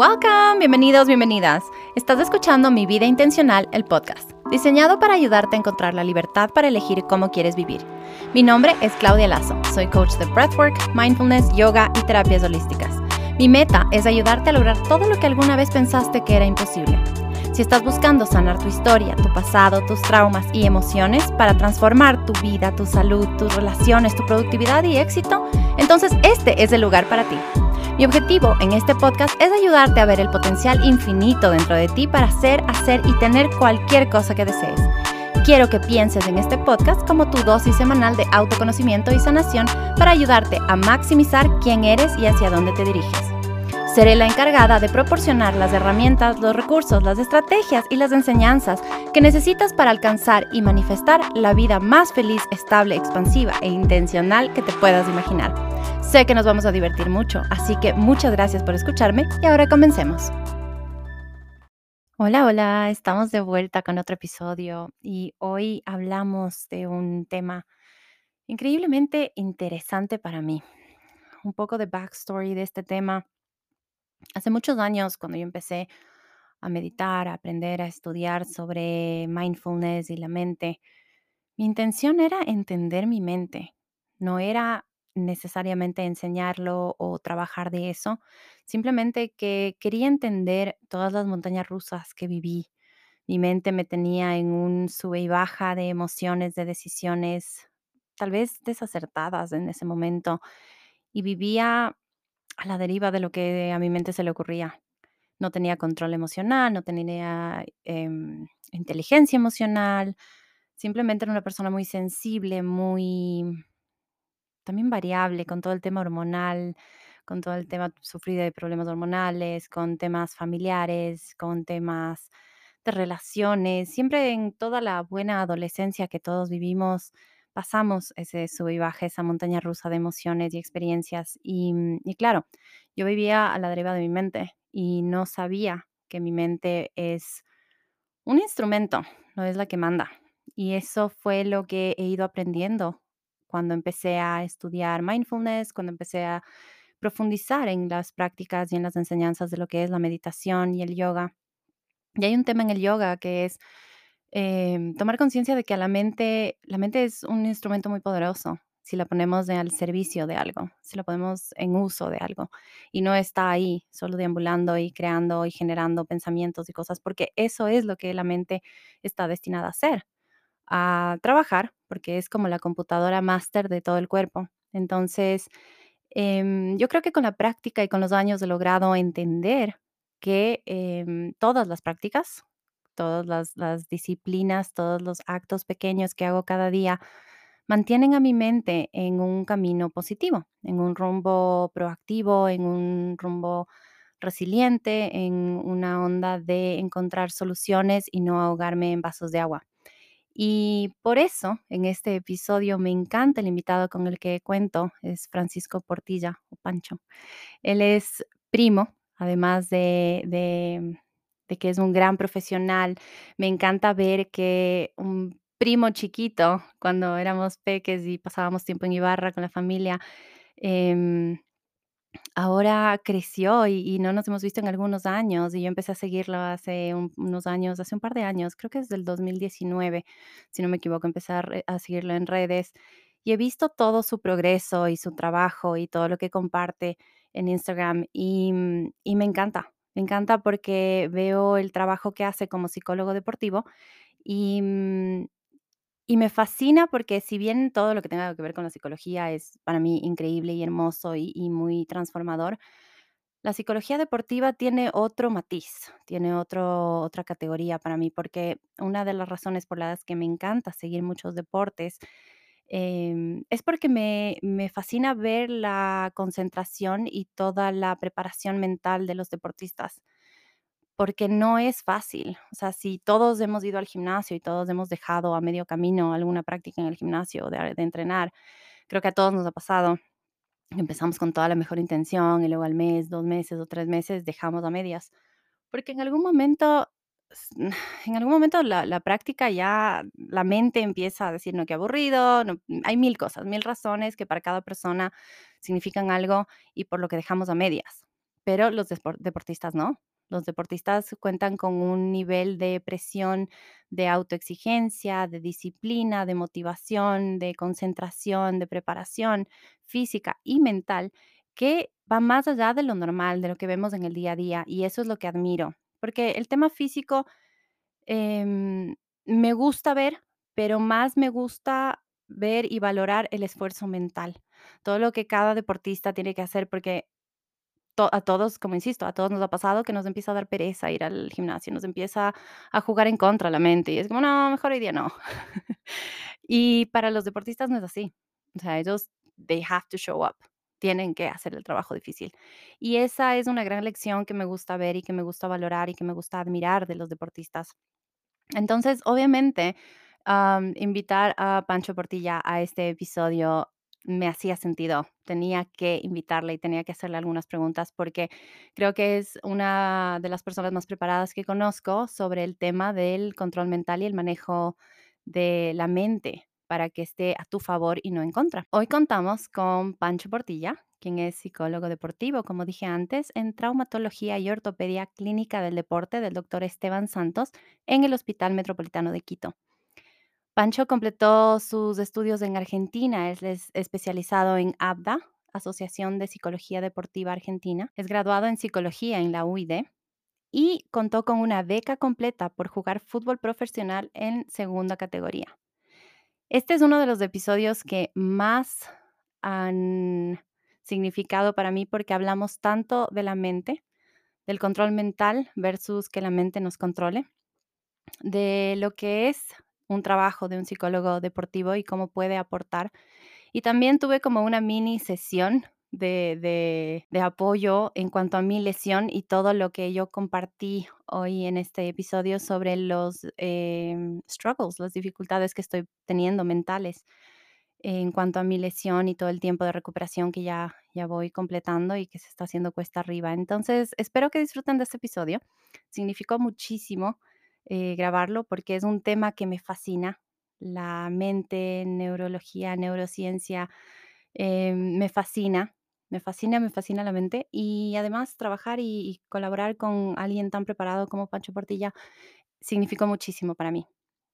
Welcome, bienvenidos, bienvenidas. Estás escuchando Mi Vida Intencional, el podcast, diseñado para ayudarte a encontrar la libertad para elegir cómo quieres vivir. Mi nombre es Claudia Lazo, soy coach de breathwork, mindfulness, yoga y terapias holísticas. Mi meta es ayudarte a lograr todo lo que alguna vez pensaste que era imposible. Si estás buscando sanar tu historia, tu pasado, tus traumas y emociones para transformar tu vida, tu salud, tus relaciones, tu productividad y éxito, entonces este es el lugar para ti. Mi objetivo en este podcast es ayudarte a ver el potencial infinito dentro de ti para hacer, hacer y tener cualquier cosa que desees. Quiero que pienses en este podcast como tu dosis semanal de autoconocimiento y sanación para ayudarte a maximizar quién eres y hacia dónde te diriges. Seré la encargada de proporcionar las herramientas, los recursos, las estrategias y las enseñanzas que necesitas para alcanzar y manifestar la vida más feliz, estable, expansiva e intencional que te puedas imaginar. Sé que nos vamos a divertir mucho, así que muchas gracias por escucharme y ahora comencemos. Hola, hola, estamos de vuelta con otro episodio y hoy hablamos de un tema increíblemente interesante para mí. Un poco de backstory de este tema Hace muchos años, cuando yo empecé a meditar, a aprender a estudiar sobre mindfulness y la mente, mi intención era entender mi mente. No era necesariamente enseñarlo o trabajar de eso, simplemente que quería entender todas las montañas rusas que viví. Mi mente me tenía en un sube y baja de emociones, de decisiones, tal vez desacertadas en ese momento, y vivía a la deriva de lo que a mi mente se le ocurría. No tenía control emocional, no tenía em, inteligencia emocional, simplemente era una persona muy sensible, muy también variable con todo el tema hormonal, con todo el tema sufrido de problemas hormonales, con temas familiares, con temas de relaciones, siempre en toda la buena adolescencia que todos vivimos, pasamos ese sub y baja, esa montaña rusa de emociones y experiencias. Y, mm, y claro, yo vivía a la deriva de mi mente y no sabía que mi mente es un instrumento, no es la que manda. Y eso fue lo que he ido aprendiendo cuando empecé a estudiar mindfulness, cuando empecé a profundizar en las prácticas y en las enseñanzas de lo que es la meditación y el yoga. Y hay un tema en el yoga que es Em, tomar conciencia de que a la mente, la mente es un instrumento muy poderoso si la ponemos al servicio de algo, si la ponemos en uso de algo y no está ahí solo deambulando y creando y generando pensamientos y cosas, porque eso es lo que la mente está destinada a hacer, a trabajar, porque es como la computadora máster de todo el cuerpo. Entonces, em, yo creo que con la práctica y con los años he logrado entender que em, todas las prácticas, todas las, disciplinas, todos los actos pequeños que hago cada día, mantienen a mi mente en un camino positivo, en un rumbo proactivo, en un rumbo resiliente, en una onda de encontrar soluciones y no ahogarme en vasos de agua. Y por eso, en este episodio me encanta el invitado con el que cuento, es Francisco Portilla o Pancho. Él es primo, además de, de que es un gran profesional. Me encanta ver que un primo chiquito, cuando éramos peques y pasábamos tiempo en Ibarra con la familia, em, ahora creció y, no nos hemos visto en algunos años y yo empecé a seguirlo hace unos años, hace un par de años, creo que es del 2019, si no me equivoco, empecé a, seguirlo en redes y he visto todo su progreso y su trabajo y todo lo que comparte en Instagram y, mm, y me encanta, me encanta porque veo el trabajo que hace como psicólogo deportivo y, mm, y me fascina porque si bien todo lo que tenga que ver con la psicología es para mí increíble y hermoso y, muy transformador, la psicología deportiva tiene otro matiz, tiene otro, otra categoría para mí, porque una de las razones por las que me encanta seguir muchos deportes Em, es porque me, me fascina ver la concentración y toda la preparación mental de los deportistas, porque no es fácil. O sea, si todos hemos ido al gimnasio y todos hemos dejado a medio camino alguna práctica en el gimnasio de, entrenar, creo que a todos nos ha pasado. Empezamos con toda la mejor intención y luego al mes, dos meses o tres meses dejamos a medias, porque en algún momento en algún momento la, práctica ya, la mente empieza a decir, no, qué aburrido, hay mil cosas, mil razones que para cada persona significan algo y por lo que dejamos a medias. pero los deportistas no. Los deportistas cuentan con un nivel de presión, de autoexigencia, de disciplina, de motivación, de concentración, de preparación física y mental que va más allá de lo normal, de lo que vemos en el día a día. Y eso es lo que admiro, porque el tema físico em, me gusta ver, pero más me gusta ver y valorar el esfuerzo mental, todo lo que cada deportista tiene que hacer, porque a todos, como insisto, a todos nos ha pasado que nos empieza a dar pereza ir al gimnasio, nos empieza a jugar en contra la mente y es como, no, mejor hoy día no. y para los deportistas no es así. O sea, ellos, they have to show up, tienen que hacer el trabajo difícil. Y esa es una gran lección que me gusta ver y que me gusta valorar y que me gusta admirar de los deportistas. Entonces, obviamente, invitar a Pancho Portilla a este episodio me hacía sentido. Tenía que invitarle y tenía que hacerle algunas preguntas porque creo que es una de las personas más preparadas que conozco sobre el tema del control mental y el manejo de la mente para que esté a tu favor y no en contra. Hoy contamos con Pancho Portilla, quien es psicólogo deportivo, como dije antes, en traumatología y ortopedia clínica del deporte del doctor Esteban Santos en el Hospital Metropolitano de Quito. Pancho completó sus estudios en Argentina, es, especializado en ABDA, Asociación de Psicología Deportiva Argentina, es graduado en psicología en la UID y contó con una beca completa por jugar fútbol profesional en segunda categoría. Este es uno de los episodios que más han significado para mí porque hablamos tanto de la mente, del control mental versus que la mente nos controle, de lo que es un trabajo de un psicólogo deportivo y cómo puede aportar. Y también tuve como una mini sesión de, apoyo en cuanto a mi lesión y todo lo que yo compartí hoy en este episodio sobre los em, struggles, las dificultades que estoy teniendo mentales en cuanto a mi lesión y todo el tiempo de recuperación que ya, ya voy completando y que se está haciendo cuesta arriba. Entonces, espero que disfruten de este episodio. Significó muchísimo eh, grabarlo porque es un tema que me fascina. La mente, neurología, neurociencia, eh, me fascina, me fascina, me fascina la mente. Y además trabajar y, colaborar con alguien tan preparado como Pancho Portilla significó muchísimo para mí.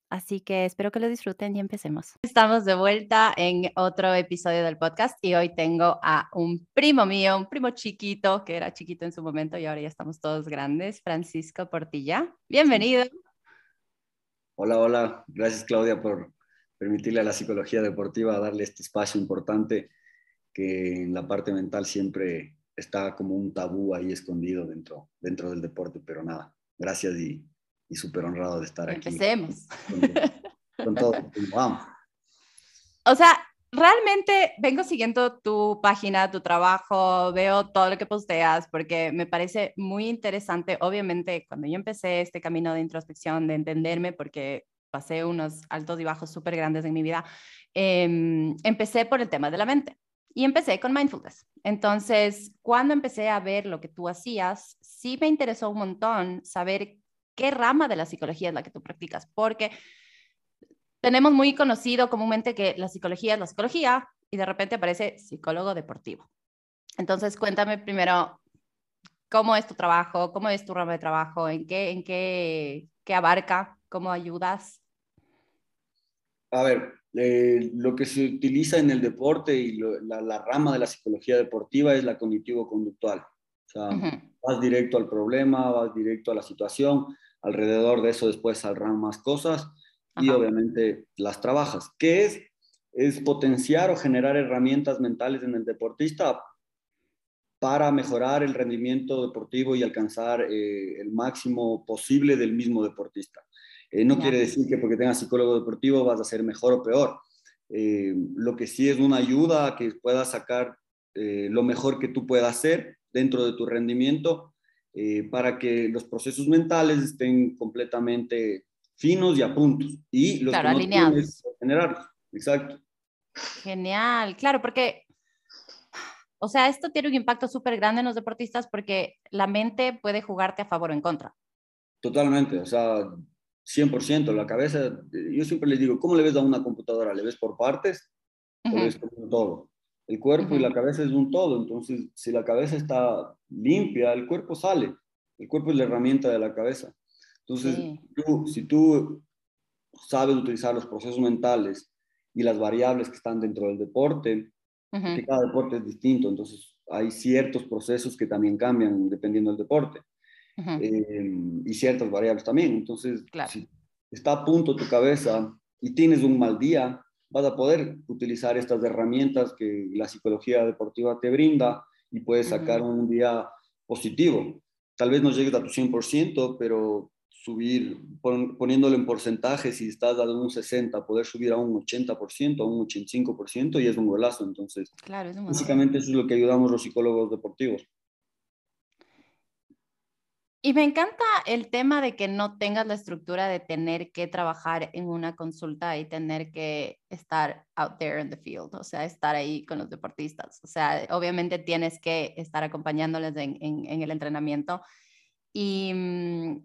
Así que espero que lo disfruten y empecemos. Estamos de vuelta en otro episodio del podcast y hoy tengo a un primo mío, un primo chiquito, que era chiquito en su momento y ahora ya estamos todos grandes, Francisco Portilla. Bienvenido. Hola, hola. Gracias Claudia por permitirle a la psicología deportiva darle este espacio importante que en la parte mental siempre está como un tabú ahí escondido dentro, dentro del deporte, pero nada, gracias y y súper honrado de estar aquí. Empecemos. Con, todo. Vamos. O sea, realmente vengo siguiendo tu página, tu trabajo, veo todo lo que posteas porque me parece muy interesante. Obviamente, cuando yo empecé este camino de introspección, de entenderme, porque pasé unos altos y bajos súper grandes en mi vida, em, empecé por el tema de la mente. Y empecé con mindfulness. Entonces, cuando empecé a ver lo que tú hacías, sí me interesó un montón saber qué rama de la psicología es la que tú practicas, porque tenemos muy conocido comúnmente que la psicología es la psicología y de repente aparece psicólogo deportivo. Entonces, cuéntame primero cómo es tu trabajo, cómo es tu rama de trabajo, en qué, en qué, qué abarca, cómo ayudas. A ver, eh, lo que se utiliza en el deporte y la, rama de la psicología deportiva es la cognitivo-conductual. O sea, vas directo al problema, vas directo a la situación, alrededor de eso después saldrán más cosas y obviamente las trabajas. ¿Qué es? Es potenciar o generar herramientas mentales en el deportista para mejorar el rendimiento deportivo y alcanzar eh, el máximo posible del mismo deportista. Eh, no quiere decir que porque tengas psicólogo deportivo vas a ser mejor o peor. Eh, lo que sí es una ayuda a que puedas sacar lo mejor que tú puedas hacer dentro de tu rendimiento para que los procesos mentales estén completamente finos y a puntos. Y los claro, alineados. Generarlos. Exacto. Genial, claro, porque, o sea, esto tiene un impacto súper grande en los deportistas porque la mente puede jugarte a favor o en contra. Totalmente, o sea, 100%. La cabeza, yo siempre les digo, ¿cómo le ves a una computadora? ¿Le ves por partes o le ves por todo? El cuerpo y la cabeza es un todo, entonces si la cabeza está limpia, el cuerpo sale. El cuerpo es la herramienta de la cabeza. Entonces, si tú sabes utilizar los procesos mentales y las variables que están dentro del deporte, que cada deporte es distinto, entonces hay ciertos procesos que también cambian dependiendo del deporte eh, y ciertas variables también. Entonces, si está a punto tu cabeza y tienes un mal día, vas a poder utilizar estas herramientas que la psicología deportiva te brinda y puedes sacar un día positivo. Tal vez no llegues a tu 100%, pero subir, poniéndolo en porcentaje, si estás dando un 60, poder subir a un 80%, a un 85% y es un golazo. Entonces, claro, básicamente eso es lo que ayudamos los psicólogos deportivos. Y me encanta el tema de que no tengas la estructura de tener que trabajar en una consulta y tener que estar out there in the field, o sea, estar ahí con los deportistas. O sea, obviamente tienes que estar acompañándoles en, en el entrenamiento. Y, mm,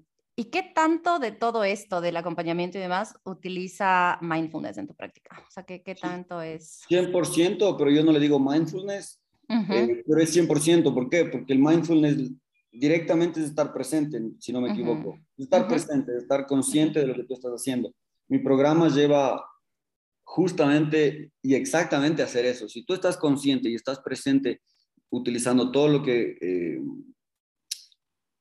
¿Y qué tanto de todo esto, del acompañamiento y demás, utiliza mindfulness en tu práctica? O sea, ¿qué, qué tanto es? 100%, pero yo no le digo mindfulness, eh, pero es 100%. ¿Por qué? Porque el mindfulness directamente es estar presente, si no me equivoco. Estar presente, estar consciente de lo que tú estás haciendo. Mi programa lleva justamente y exactamente a hacer eso. Si tú estás consciente y estás presente utilizando todo lo que, eh,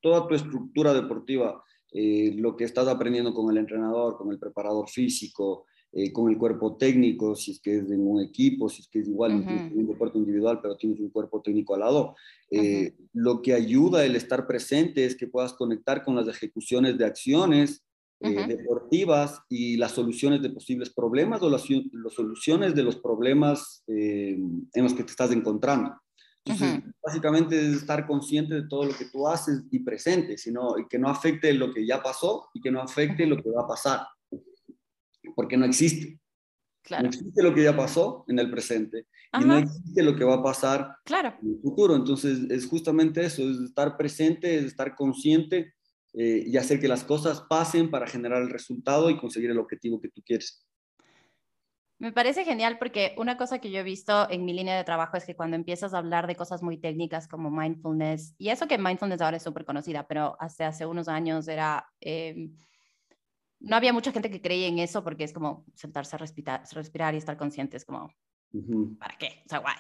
toda tu estructura deportiva, eh, lo que estás aprendiendo con el entrenador, con el preparador físico, eh, con el cuerpo técnico, si es que es en un equipo, si es que es igual, en un deporte individual, pero tienes un cuerpo técnico al lado. Eh, lo que ayuda el estar presente es que puedas conectar con las ejecuciones de acciones deportivas y las soluciones de posibles problemas o las, las soluciones de los problemas en los que te estás encontrando. Entonces, básicamente es estar consciente de todo lo que tú haces y presente, sino y que no afecte lo que ya pasó y que no afecte lo que va a pasar, porque no existe. Claro. No existe lo que ya pasó en el presente y no existe lo que va a pasar claro. en el futuro. Entonces, es justamente eso, es estar presente, es estar consciente eh, y hacer que las cosas pasen para generar el resultado y conseguir el objetivo que tú quieres. Me parece genial porque una cosa que yo he visto en mi línea de trabajo es que cuando empiezas a hablar de cosas muy técnicas como mindfulness, y eso que mindfulness ahora es súper conocida, pero hace, hace unos años era, em, no había mucha gente que creía en eso porque es como sentarse a respirar, respirar y estar consciente, es como, ¿para qué? O sea, guay.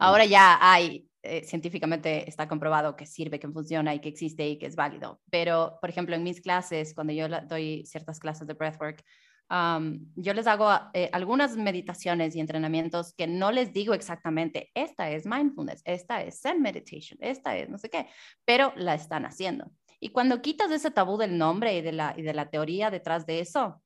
Ahora ya hay, eh, científicamente está comprobado que sirve, que funciona y que existe y que es válido. Pero, por ejemplo, en mis clases, cuando yo doy ciertas clases de breathwork, yo les hago eh, algunas meditaciones y entrenamientos que no les digo exactamente, esta es mindfulness, esta es Zen meditation, esta es no sé qué, pero la están haciendo. Y cuando quitas ese tabú del nombre y de la, y de la teoría detrás de eso,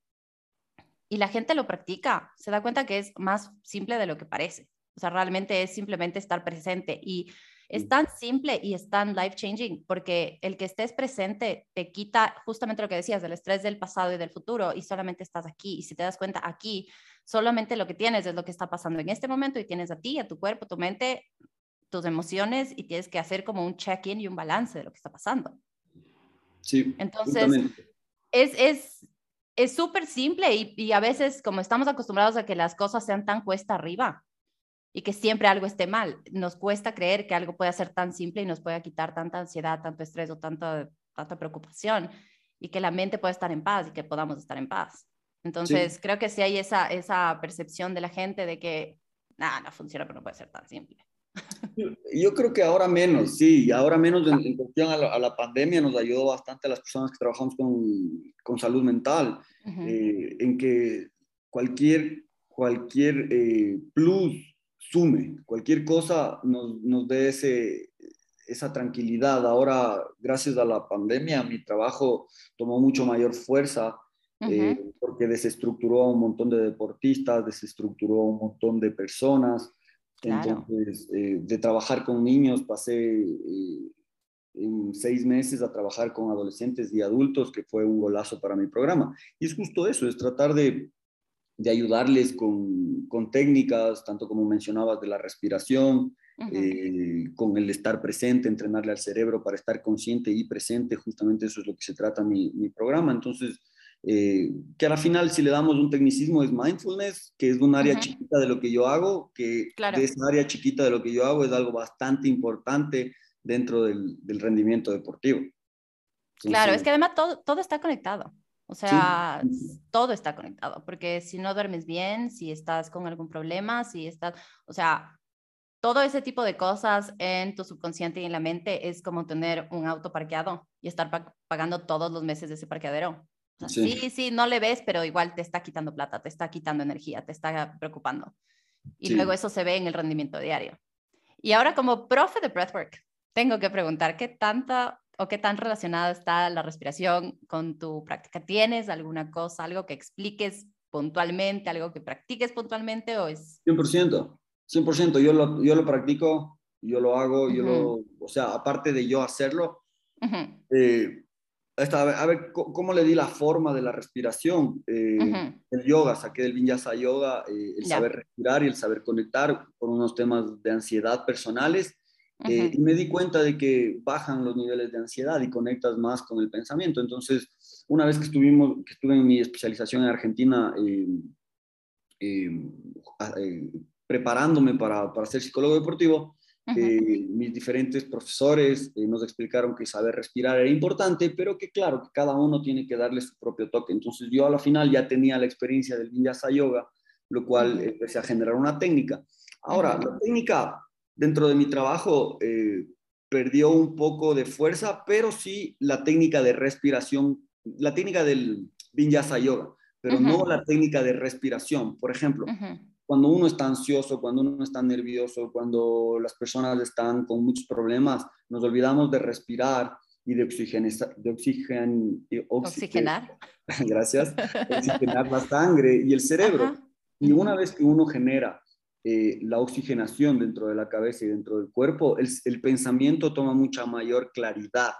y la gente lo practica, se da cuenta que es más simple de lo que parece. O sea, realmente es simplemente estar presente y es tan simple y es tan life changing porque el que estés presente te quita justamente lo que decías del estrés del pasado y del futuro y solamente estás aquí. Y si te das cuenta aquí, solamente lo que tienes es lo que está pasando en este momento y tienes a ti, a tu cuerpo, tu mente, tus emociones y tienes que hacer como un check-in y un balance de lo que está pasando. Sí. Entonces, es, es, es súper simple y, y a veces como estamos acostumbrados a que las cosas sean tan cuesta arriba, y que siempre algo esté mal. Nos cuesta creer que algo pueda ser tan simple y nos pueda quitar tanta ansiedad, tanto estrés o tanta, tanta preocupación y que la mente pueda estar en paz y que podamos estar en paz. Entonces, creo que sí hay esa, esa percepción de la gente de que, nada, no funciona, pero no puede ser tan simple. Yo creo que ahora menos, sí, ahora menos en, cuestión a la, pandemia nos ayudó bastante a las personas que trabajamos con, con salud mental, eh, en que cualquier, cualquier eh, plus sume, cualquier cosa nos, nos dé ese, esa tranquilidad. Ahora, gracias a la pandemia, mi trabajo tomó mucho mayor fuerza eh, porque desestructuró a un montón de deportistas, desestructuró a un montón de personas. Entonces, eh, de trabajar con niños, pasé eh, en seis meses a trabajar con adolescentes y adultos, que fue un golazo para mi programa. Y es justo eso, es tratar de, de ayudarles con, con, técnicas, tanto como mencionabas, de la respiración, eh, con el estar presente, entrenarle al cerebro para estar consciente y presente, justamente eso es lo que se trata mi, mi programa. Entonces, eh, que a la final si le damos un tecnicismo es mindfulness, que es un área chiquita de lo que yo hago, que de esa área chiquita de lo que yo hago es algo bastante importante dentro del, rendimiento deportivo. claro, es que además todo, todo está conectado. O sea, todo está conectado, porque si no duermes bien, si estás con algún problema, si estás, o sea, todo ese tipo de cosas en tu subconsciente y en la mente es como tener un auto parqueado y estar pagando todos los meses de ese parqueadero. sí. sí. no le ves, pero igual te está quitando plata, te está quitando energía, te está preocupando. Y luego eso se ve en el rendimiento diario. Y ahora como profe de breathwork, tengo que preguntar, ¿qué tanta o qué tan relacionada está la respiración con tu práctica? ¿Tienes alguna cosa, algo que expliques puntualmente, algo que practiques puntualmente o es... 100%. 100%, yo lo, yo lo practico, yo lo hago, yo lo, o sea, aparte de yo hacerlo, eh, a ver, ¿cómo le di la forma de la respiración? Eh, el yoga, saqué del vinyasa yoga eh, el saber respirar y el saber conectar por unos temas de ansiedad personales. Y me di cuenta de que bajan los niveles de ansiedad y conectas más con el pensamiento. Entonces, una vez que, estuvimos, que estuve en mi especialización en Argentina, preparándome para, para ser psicólogo deportivo, eh, mis diferentes profesores eh, nos explicaron que saber respirar era importante, pero que claro, que cada uno tiene que darle su propio toque. Entonces yo a la final ya tenía la experiencia del Vinyasa Yoga, lo cual empecé a generar una técnica. Ahora, la técnica dentro de mi trabajo eh, perdió un poco de fuerza, pero sí la técnica de respiración, la técnica del Vinyasa Yoga, pero no la técnica de respiración. Por ejemplo, cuando uno está ansioso, cuando uno está nervioso, cuando las personas están con muchos problemas, nos olvidamos de respirar y de, oxigenizar, de oxigen, oxigenar. Gracias. Oxigenar la sangre y el cerebro. Y una vez que uno genera eh, la oxigenación dentro de la cabeza y dentro del cuerpo, el, el pensamiento toma mucha mayor claridad.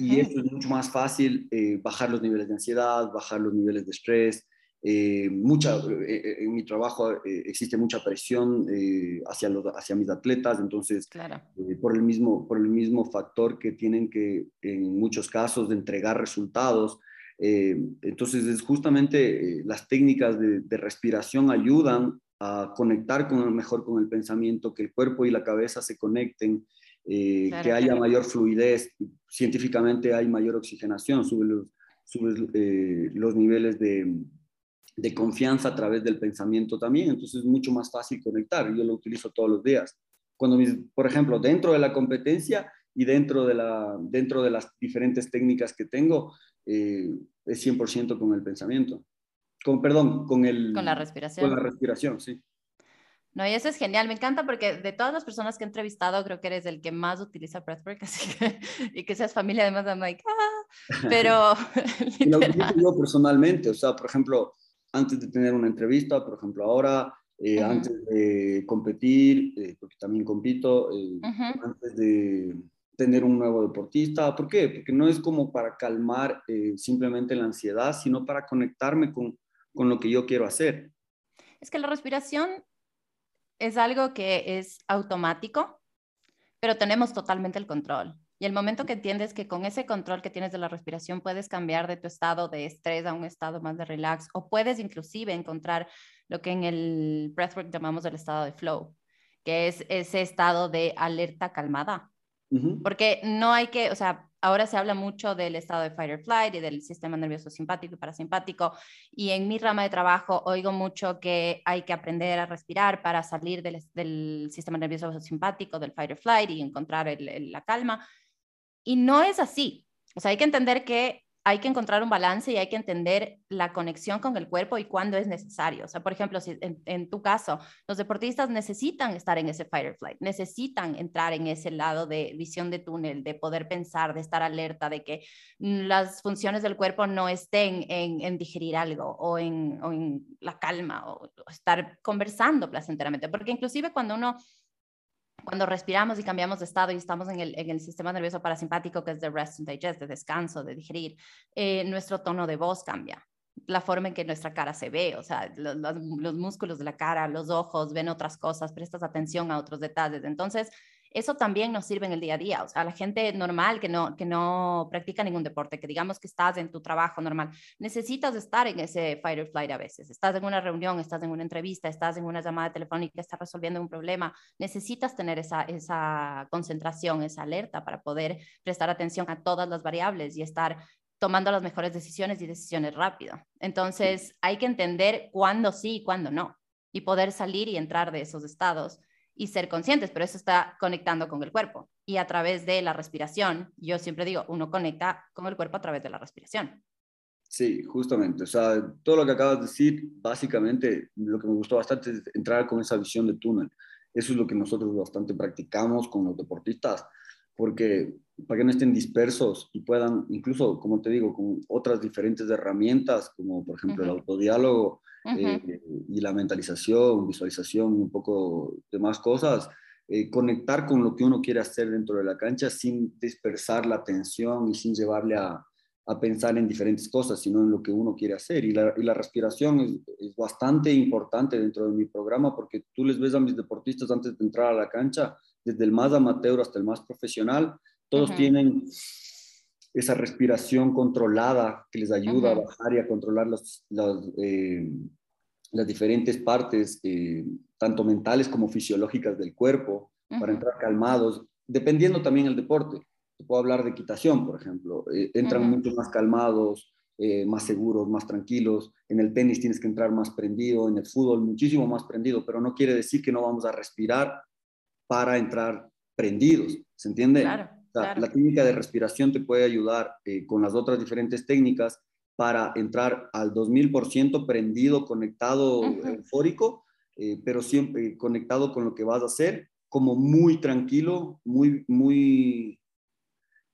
Y eso es mucho más fácil eh, bajar los niveles de ansiedad, bajar los niveles de estrés, eh, mucha, en mi trabajo existe mucha presión hacia, los, hacia mis atletas, entonces, por, el mismo, por el mismo factor que tienen que, en muchos casos, de entregar resultados. entonces, es justamente las técnicas de, respiración ayudan a conectar con, mejor con el pensamiento, que el cuerpo y la cabeza se conecten, que haya mayor fluidez. Científicamente hay mayor oxigenación, sube los, sube, los niveles de, de confianza a través del pensamiento también, entonces es mucho más fácil conectar. Yo lo utilizo todos los días. Cuando, por ejemplo, dentro de la competencia y dentro de, la, dentro de las diferentes técnicas que tengo, eh, es 100% con el pensamiento. Con, perdón, con, el, con la respiración. Con la respiración, sí. No, y eso es genial, me encanta porque de todas las personas que he entrevistado, creo que eres el que más utiliza breathwork, así que, y que seas familia además de Mike, ah, pero... lo yo personalmente, o sea, por ejemplo, antes de tener una entrevista, por ejemplo, ahora, eh, antes de competir, eh, porque también compito, eh, antes de tener un nuevo deportista. ¿Por qué? Porque no es como para calmar simplemente la ansiedad, sino para conectarme con, con lo que yo quiero hacer. Es que la respiración es algo que es automático, pero tenemos totalmente el control. Y el momento que entiendes que con ese control que tienes de la respiración puedes cambiar de tu estado de estrés a un estado más de relax o puedes inclusive encontrar lo que en el breathwork llamamos el estado de flow, que es ese estado de alerta calmada. Porque no hay que, o sea, ahora se habla mucho del estado de fight or flight y del sistema nervioso simpático y parasimpático. Y en mi rama de trabajo oigo mucho que hay que aprender a respirar para salir del, sistema nervioso simpático, del fight or flight y encontrar la calma. Y no es así. O sea, hay que entender que hay que encontrar un balance y hay que entender la conexión con el cuerpo y cuándo es necesario. O sea, por ejemplo, si en, tu caso, los deportistas necesitan estar en ese fight or flight, necesitan entrar en ese lado de visión de túnel, de poder pensar, de estar alerta, de que las funciones del cuerpo no estén en, digerir algo o en, o en la calma o, o estar conversando placenteramente. Porque inclusive cuando uno cuando respiramos y cambiamos de estado y estamos en el, en el, sistema nervioso parasimpático, que es de rest and digest, de descanso, de digerir, eh, nuestro tono de voz cambia, la forma en que nuestra cara se ve, o sea, los, los, músculos de la cara, los ojos, ven otras cosas, prestas atención a otros detalles. Entonces, eso también nos sirve en el día a día. O sea, la gente normal que no, que no practica ningún deporte, que digamos que estás en tu trabajo normal, necesitas estar en ese fight or flight a veces. Estás en una reunión, estás en una entrevista, estás en una llamada telefónica, estás resolviendo un problema. Necesitas tener esa, esa concentración, esa alerta para poder prestar atención a todas las variables y estar tomando las mejores decisiones y decisiones rápido. Entonces, hay que entender cuándo sí y cuándo no, y poder salir y entrar de esos estados y ser conscientes, pero eso está conectando con el cuerpo. Y a través de la respiración, yo siempre digo, uno conecta con el cuerpo a través de la respiración. Sí, justamente. O sea, todo lo que acabas de decir, básicamente, lo que me gustó bastante es entrar con esa visión de túnel. Eso es lo que nosotros bastante practicamos con los deportistas, porque para que no estén dispersos y puedan, incluso, como te digo, con otras diferentes herramientas, como por ejemplo el autodiálogo eh, y la mentalización, visualización, un poco de más cosas, eh, conectar con lo que uno quiere hacer dentro de la cancha sin dispersar la atención y sin llevarle a, a pensar en diferentes cosas, sino en lo que uno quiere hacer. Y la, y la respiración es, es, bastante importante dentro de mi programa porque tú les ves a mis deportistas antes de entrar a la cancha, desde el más amateur hasta el más profesional, todos tienen esa respiración controlada que les ayuda a bajar y a controlar las, las, eh, las diferentes partes, eh, tanto mentales como fisiológicas del cuerpo, para entrar calmados, dependiendo también el deporte. Te puedo hablar de equitación, por ejemplo. Eh, entran mucho más calmados, más seguros, más tranquilos. En el tenis tienes que entrar más prendido, en el fútbol muchísimo más prendido, pero no quiere decir que no vamos a respirar para entrar prendidos. ¿Se entiende? Claro. La técnica de respiración te puede ayudar eh, con las otras diferentes técnicas para entrar al 2000% prendido, conectado, eufórico, eh, pero siempre conectado con lo que vas a hacer, como muy tranquilo, muy, muy,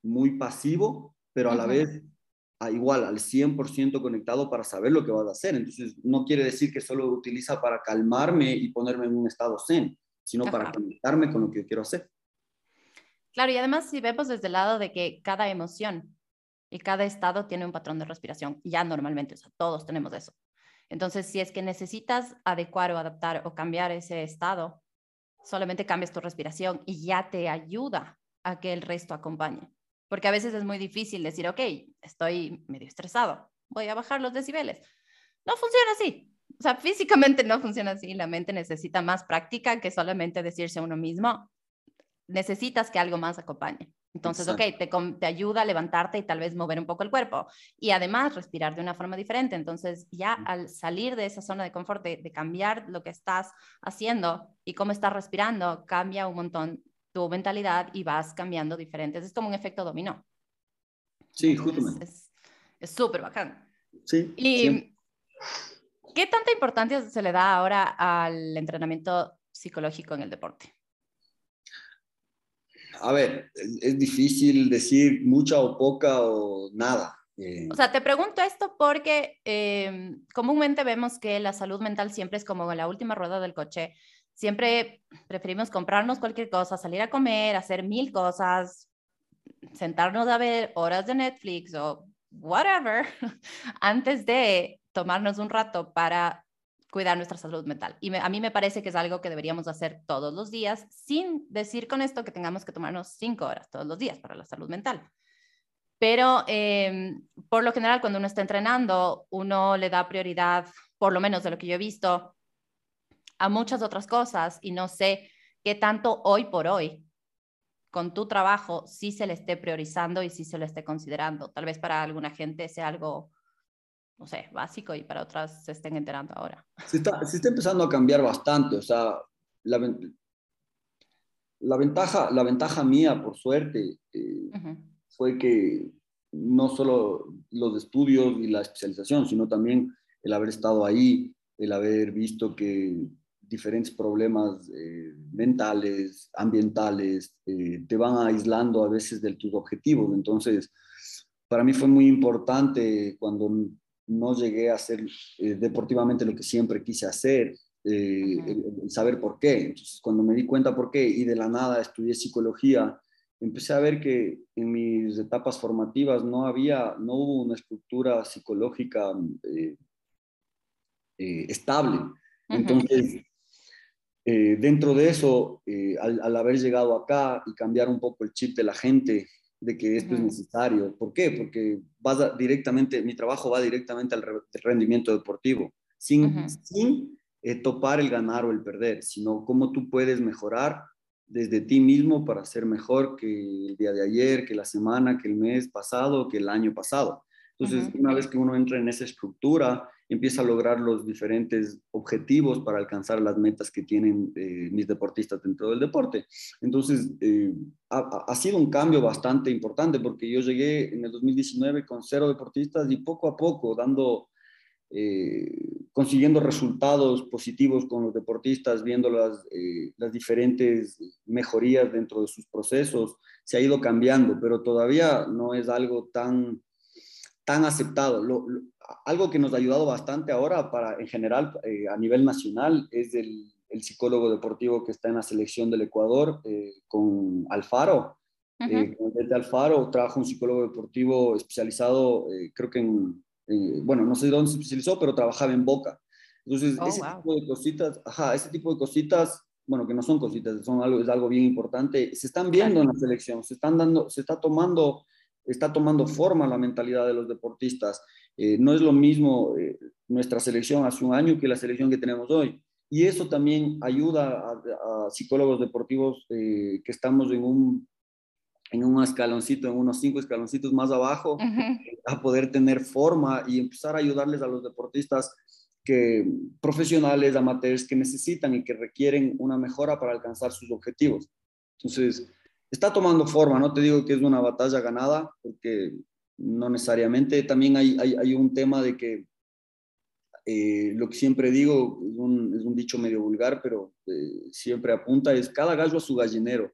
muy pasivo, pero a la vez a igual al 100% conectado para saber lo que vas a hacer. Entonces, no quiere decir que solo lo utiliza para calmarme y ponerme en un estado zen, sino para conectarme con lo que yo quiero hacer. Claro, y además si vemos desde el lado de que cada emoción y cada estado tiene un patrón de respiración, ya normalmente, o sea, todos tenemos eso. Entonces, si es que necesitas adecuar o adaptar o cambiar ese estado, solamente cambias tu respiración y ya te ayuda a que el resto acompañe. Porque a veces es muy difícil decir, ok, estoy medio estresado, voy a bajar los decibeles. No funciona así. O sea, físicamente no funciona así. La mente necesita más práctica que solamente decirse a uno mismo, necesitas que algo más acompañe. Entonces, ok, te, te, ayuda a levantarte y tal vez mover un poco el cuerpo y además respirar de una forma diferente. Entonces, ya al salir de esa zona de confort, de, cambiar lo que estás haciendo y cómo estás respirando, cambia un montón tu mentalidad y vas cambiando diferentes. Es como un efecto dominó. Sí, justamente. Es súper bacán. Sí. Y, ¿qué tanta importancia se le da ahora al entrenamiento psicológico en el deporte? a ver, es difícil decir mucha o poca o nada. Eh. O sea, te pregunto esto porque em, comúnmente vemos que la salud mental siempre es como la última rueda del coche. Siempre preferimos comprarnos cualquier cosa, salir a comer, hacer mil cosas, sentarnos a ver horas de Netflix o whatever, antes de tomarnos un rato para cuidar nuestra salud mental. Y a mí me parece que es algo que deberíamos hacer todos los días, sin decir con esto que tengamos que tomarnos cinco horas todos los días para la salud mental. Pero em, por lo general, cuando uno está entrenando, uno le da prioridad, por lo menos de lo que yo he visto, a muchas otras cosas y no sé qué tanto hoy por hoy con tu trabajo sí se le esté priorizando y sí se le esté considerando. Tal vez para alguna gente sea algo no sé, básico y para otras se estén enterando ahora. Se está, se está empezando a cambiar bastante, o sea, la, la, ventaja, la ventaja mía, por suerte, eh, fue que no solo los estudios y la especialización, sino también el haber estado ahí, el haber visto que diferentes problemas eh, mentales, ambientales, eh, te van aislando a veces de tus objetivos. Entonces, para mí fue muy importante cuando no llegué a hacer eh, deportivamente lo que siempre quise hacer, eh, saber por qué. Entonces, cuando me di cuenta por qué y de la nada estudié psicología, empecé a ver que en mis etapas formativas no había, no hubo una estructura psicológica eh, estable. Entonces, dentro de eso, al, haber llegado acá y cambiar un poco el chip de la gente de que esto es necesario. ¿Por qué? Porque vas directamente, mi trabajo va directamente al rendimiento deportivo, sin, sin eh, topar el ganar o el perder, sino cómo tú puedes mejorar desde ti mismo para ser mejor que el día de ayer, que la semana, que el mes pasado, que el año pasado. Entonces, una vez que uno entra en esa estructura, empieza a lograr los diferentes objetivos para alcanzar las metas que tienen eh, mis deportistas dentro del deporte. Entonces, eh, ha, sido un cambio bastante importante porque yo llegué en el 2019 con cero deportistas y poco a poco dando, eh, consiguiendo resultados positivos con los deportistas, viendo las, las diferentes mejorías dentro de sus procesos, se ha ido cambiando, pero todavía no es algo tan tan aceptado. algo que nos ha ayudado bastante ahora para, en general, eh, a nivel nacional, es el, psicólogo deportivo que está en la selección del Ecuador eh, con Alfaro. Eh, con Alfaro trabaja un psicólogo deportivo especializado, creo que en, bueno, no sé dónde se especializó, pero trabajaba en Boca. Entonces, oh, ese tipo de cositas, ajá, ese tipo de cositas, bueno, que no son cositas, son algo, es algo bien importante, se están viendo en la selección, se están dando, se está tomando está tomando forma la mentalidad de los deportistas. Eh, no es lo mismo eh, nuestra selección hace un año que la selección que tenemos hoy. Y eso también ayuda a, psicólogos deportivos eh, que estamos en un, en un escaloncito, en unos cinco escaloncitos más abajo, a poder tener forma y empezar a ayudarles a los deportistas que, profesionales, amateurs, que necesitan y que requieren una mejora para alcanzar sus objetivos. Entonces, está tomando forma, no te digo que es una batalla ganada, porque no necesariamente. También hay, hay, un tema de que eh, lo que siempre digo, es un, dicho medio vulgar, pero eh, siempre apunta, es cada gallo a su gallinero.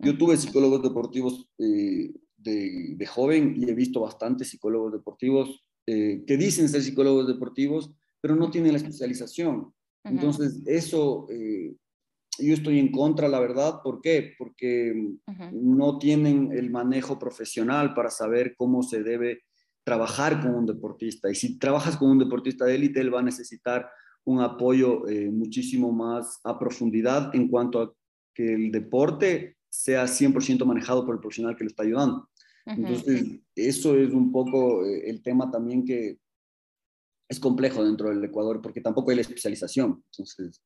Yo tuve psicólogos deportivos eh, de, joven y he visto bastantes psicólogos deportivos que dicen ser psicólogos deportivos, pero no tienen la especialización. Entonces, eso yo estoy en contra, la verdad. ¿Por qué? Porque no tienen el manejo profesional para saber cómo se debe trabajar con un deportista. Y si trabajas con un deportista de élite, él va a necesitar un apoyo eh, muchísimo más a profundidad en cuanto a que el deporte sea 100% manejado por el profesional que lo está ayudando. Entonces, eso es un poco eh, el tema también que es complejo dentro del Ecuador, porque tampoco hay la especialización. Entonces,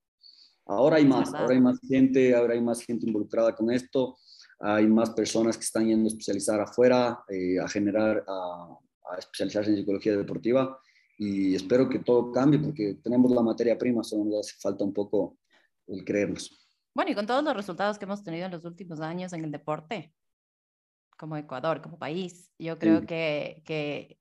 Ahora hay más, ahora hay más gente, ahora hay más gente involucrada con esto, hay más personas que están yendo a especializar afuera, eh, a generar, a, especializarse en psicología deportiva. Y espero que todo cambie porque tenemos la materia prima, solo nos hace falta un poco el creernos. Bueno, y con todos los resultados que hemos tenido en los últimos años en el deporte, como Ecuador, como país, yo creo que, que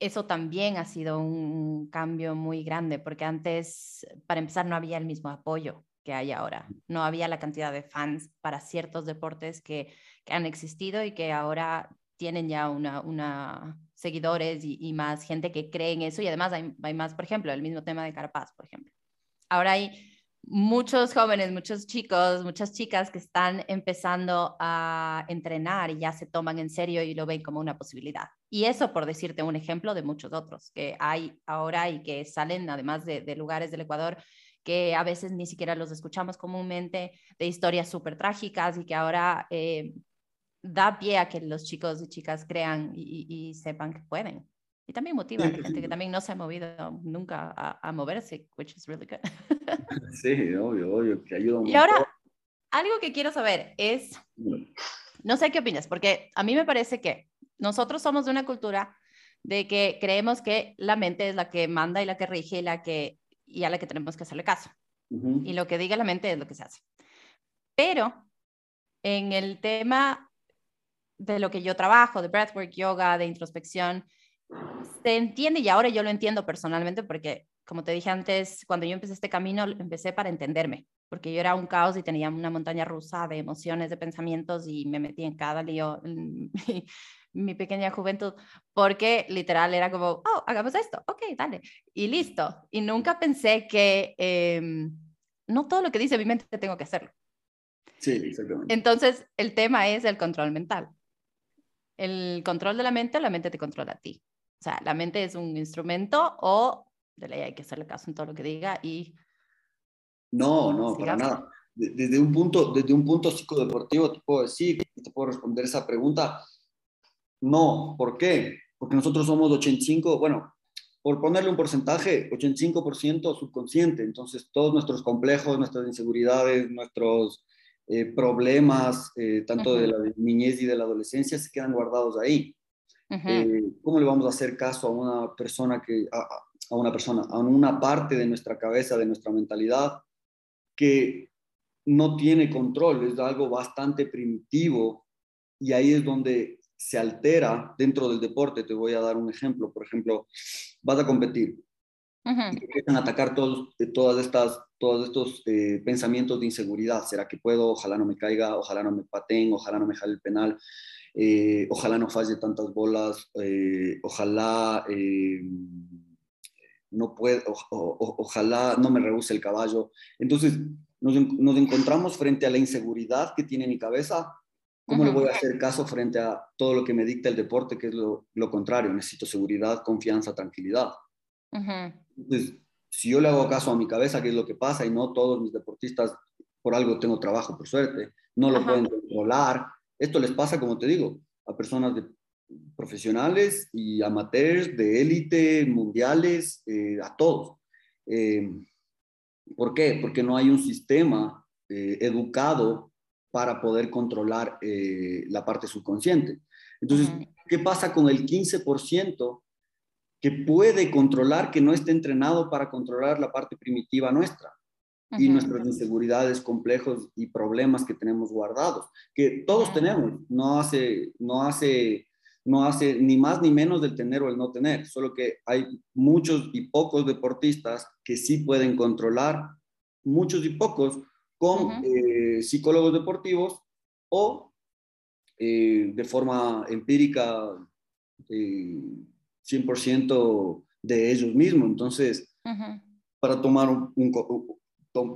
eso también ha sido un cambio muy grande, porque antes, para empezar, no había el mismo apoyo que hay ahora. No había la cantidad de fans para ciertos deportes que, han existido y que ahora tienen ya una, seguidores y, más gente que cree en eso. Y además hay, hay más, por ejemplo, el mismo tema de Carapaz, por ejemplo. Ahora hay muchos jóvenes, muchos chicos, muchas chicas que están empezando a entrenar y ya se toman en serio y lo ven como una posibilidad. Y eso por decirte un ejemplo de muchos otros que hay ahora y que salen además de, lugares del Ecuador que a veces ni siquiera los escuchamos comúnmente, de historias súper trágicas y que ahora eh, da pie a que los chicos y chicas crean y sepan que pueden. Y también motiva a la gente que también no se ha movido nunca a, moverse, which is really good. sí, obvio, obvio, que ayuda Y ahora, algo que quiero saber es, no sé qué opinas, porque a mí me parece que nosotros somos de una cultura de que creemos que la mente es la que manda y la que rige y, la que, y a la que tenemos que hacerle caso. Y lo que diga la mente es lo que se hace. Pero en el tema de lo que yo trabajo, de breathwork, yoga, de introspección, se entiende y ahora yo lo entiendo personalmente porque, como te dije antes, cuando yo empecé este camino, empecé para entenderme, porque yo era un caos y tenía una montaña rusa de emociones, de pensamientos y me metí en cada lío en mi, pequeña juventud, porque literal era como, oh, hagamos esto, ok, dale, y listo. Y nunca pensé que em, no todo lo que dice mi mente tengo que hacerlo. Sí, exactamente. Entonces, el tema es el control mental. El control de la mente, la mente te controla a ti. O sea, la mente es un instrumento o de ley hay que hacerle caso en todo lo que diga y No, no, para nada. Desde un, punto, desde un punto psicodeportivo te puedo decir, y te puedo responder esa pregunta, no. ¿Por qué? Porque nosotros somos 85, bueno, por ponerle un porcentaje, 85% subconsciente. Entonces, todos nuestros complejos, nuestras inseguridades, nuestros eh, problemas, eh, tanto de la niñez y de la adolescencia, se quedan guardados ahí. Eh, ¿Cómo le vamos a hacer caso a una persona que, a, a, una persona, a una parte de nuestra cabeza, de nuestra mentalidad, que no tiene control, es algo bastante primitivo y ahí es donde se altera dentro del deporte. Te voy a dar un ejemplo. Por ejemplo, vas a competir y te empiezan a atacar todos, todas estas, todos estos eh, pensamientos de inseguridad. ¿Será que puedo? Ojalá no me caiga, ojalá no me pateen, ojalá no me jale el penal, eh, ojalá no falle tantas bolas, eh, ojalá no pueda, ojalá no me rehúse el caballo. Entonces, nos, nos, encontramos frente a la inseguridad que tiene mi cabeza. ¿Cómo le voy a hacer caso frente a todo lo que me dicta el deporte, que es lo, lo contrario? Necesito seguridad, confianza, tranquilidad. Entonces, si yo le hago caso a mi cabeza, que es lo que pasa, y no todos mis deportistas, por algo tengo trabajo, por suerte, no lo pueden controlar. Esto les pasa, como te digo, a personas de, profesionales y amateurs, de élite, mundiales, eh, a todos. Eh, ¿Por qué? Porque no hay un sistema eh, educado para poder controlar la parte subconsciente. Entonces, ¿qué pasa con el 15% que puede controlar, que no esté entrenado para controlar la parte primitiva nuestra y nuestras inseguridades, complejos y problemas que tenemos guardados, que todos tenemos, no hace, no hace, no hace ni más ni menos del tener o el no tener, solo que hay muchos y pocos deportistas que sí pueden controlar, muchos y pocos, con eh, psicólogos deportivos o eh, de forma empírica. Eh, 100% de ellos mismos. Entonces, para tomar un,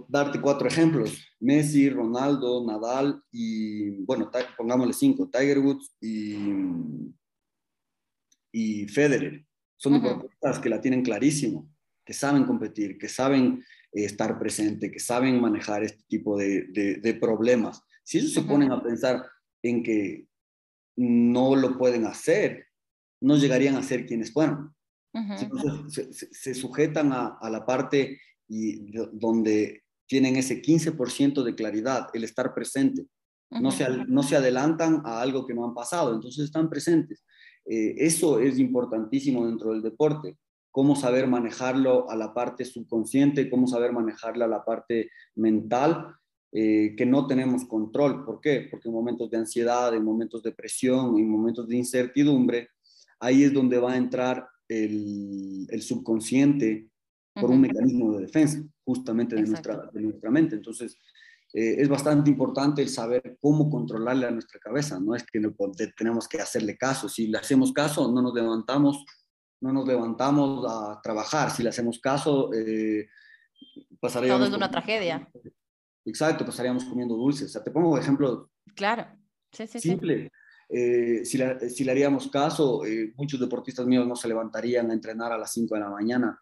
darte cuatro ejemplos, Messi, Ronaldo, Nadal y, bueno, pongámosle cinco, Tiger Woods y, y Federer. Son deportistas que la tienen clarísimo, que saben competir, que saben eh, estar presente, que saben manejar este tipo de, de, problemas. Si ellos se ponen a pensar en que no lo pueden hacer, no llegarían a ser quienes fueron. se, sujetan a, la parte y, donde tienen ese 15% de claridad, el estar presente. no, se, no se adelantan a algo que no han pasado, entonces están presentes. Eh, eso es importantísimo dentro del deporte, cómo saber manejarlo a la parte subconsciente, cómo saber manejarlo a la parte mental, eh, que no tenemos control. ¿Por qué? Porque en momentos de ansiedad, en momentos de presión, en momentos de incertidumbre, ahí es donde va a entrar el, subconsciente por un mecanismo de defensa, justamente de nuestra, de nuestra mente. Entonces, eh, es bastante importante el saber cómo controlarle a nuestra cabeza, no es que tenemos que hacerle caso, si le hacemos caso no nos levantamos, no nos levantamos a trabajar, si le hacemos caso eh, pasaríamos... Todo es una tragedia. Exacto, pasaríamos comiendo dulces. O sea, te pongo ejemplo. Claro, sí, sí, simple. Eh, si, le haríamos caso, eh, muchos deportistas míos no se levantarían a entrenar a las 5 de la mañana.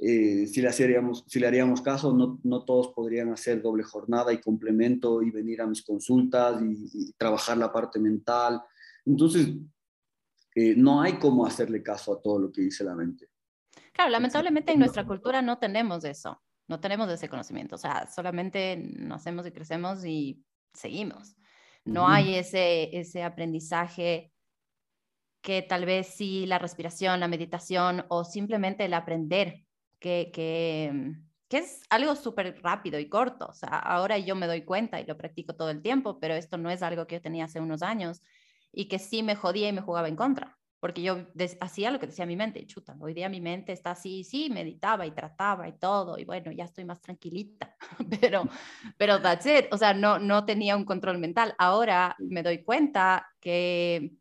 Eh, si, le haríamos, si le haríamos caso, no, no, todos podrían hacer doble jornada y complemento y venir a mis consultas y, trabajar la parte mental. Entonces, no hay cómo hacerle caso a todo lo que dice la mente. Claro, lamentablemente en nuestra cultura no tenemos eso, no tenemos ese conocimiento, o sea, solamente nacemos y crecemos y seguimos. No hay ese, ese aprendizaje que tal vez sí la respiración, la meditación o simplemente el aprender, que, que, que es algo súper rápido y corto. Ahora yo me doy cuenta y lo practico todo el tiempo, pero esto no es algo que yo tenía hace unos años y que sí me jodía y me jugaba en contra porque yo hacía lo que decía mi mente, chuta, hoy día mi mente está así, sí, meditaba y trataba y todo, y bueno, ya estoy más tranquilita, pero, pero that's it, o sea, no, no tenía un control mental. Ahora me doy cuenta que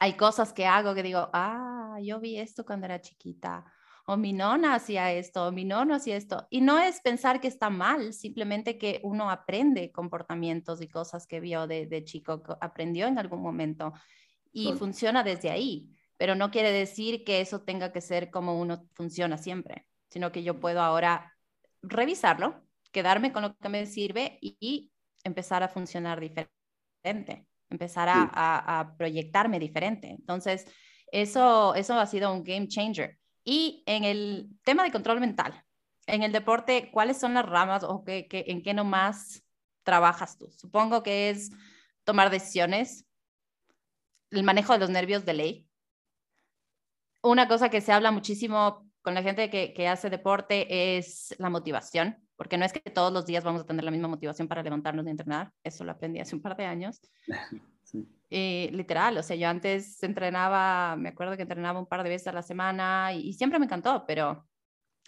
hay cosas que hago que digo, ah, yo vi esto cuando era chiquita, o mi nona hacía esto, o mi nono hacía esto, y no es pensar que está mal, simplemente que uno aprende comportamientos y cosas que vio de, de chico, aprendió en algún momento y funciona desde ahí, pero no quiere decir que eso tenga que ser como uno funciona siempre, sino que yo puedo ahora revisarlo quedarme con lo que me sirve y, empezar a funcionar diferente, empezar a, a, proyectarme diferente. Entonces, eso, eso ha sido un game changer. Y en el tema de control mental, en el deporte, ¿cuáles son las ramas o qué, qué, en qué nomás trabajas tú? Supongo que es tomar decisiones, el manejo de los nervios de ley. Una cosa que se habla muchísimo con la gente que, que hace deporte es la motivación, porque no es que todos los días vamos a tener la misma motivación para levantarnos y entrenar, eso lo aprendí hace un par de años. Sí. literal, o sea, yo antes entrenaba, me acuerdo que entrenaba un par de veces a la semana y, y siempre me encantó, pero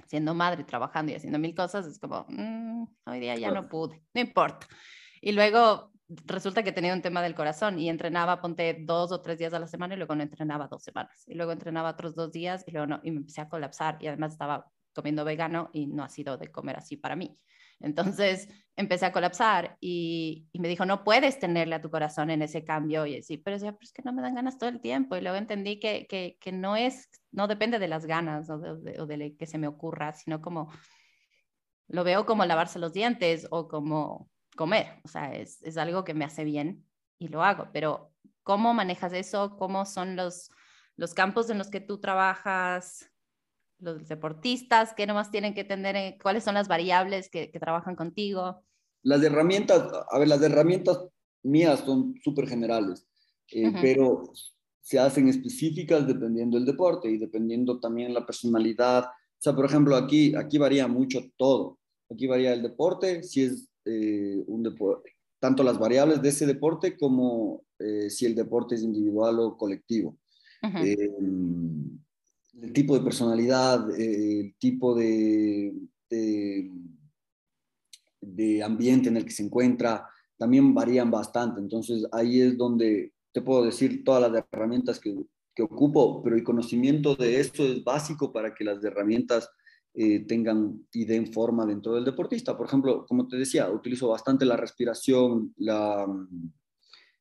siendo madre, trabajando y haciendo mil cosas, es como, mm, hoy día ya no pude, no importa. Y luego resulta que tenía un tema del corazón y entrenaba, ponte dos o tres días a la semana y luego no entrenaba dos semanas. Y luego entrenaba otros dos días y luego no, y me empecé a colapsar y además estaba comiendo vegano y no ha sido de comer así para mí. Entonces empecé a colapsar y, me dijo, no puedes tenerle a tu corazón en ese cambio. Y sí, pero, pero es que no me dan ganas todo el tiempo. Y luego entendí que, que, que no es, no depende de las ganas o de, o de, que se me ocurra, sino como lo veo como lavarse los dientes o como comer. O sea, es, es algo que me hace bien y lo hago. Pero ¿cómo manejas eso? ¿Cómo son los, los campos en los que tú trabajas? Los deportistas, qué nomás tienen que tener, cuáles son las variables que, trabajan contigo. Las herramientas, a ver, las herramientas mías son súper generales, eh, pero se hacen específicas dependiendo del deporte y dependiendo también la personalidad. O sea, por ejemplo, aquí, aquí varía mucho todo. Aquí varía el deporte, si es eh, un deporte, tanto las variables de ese deporte como eh, si el deporte es individual o colectivo el tipo de personalidad, eh, el tipo de, de, ambiente en el que se encuentra, también varían bastante. Entonces ahí es donde te puedo decir todas las herramientas que, que ocupo, pero el conocimiento de esto es básico para que las herramientas eh, tengan y den forma dentro del deportista. Por ejemplo, como te decía, utilizo bastante la respiración, la,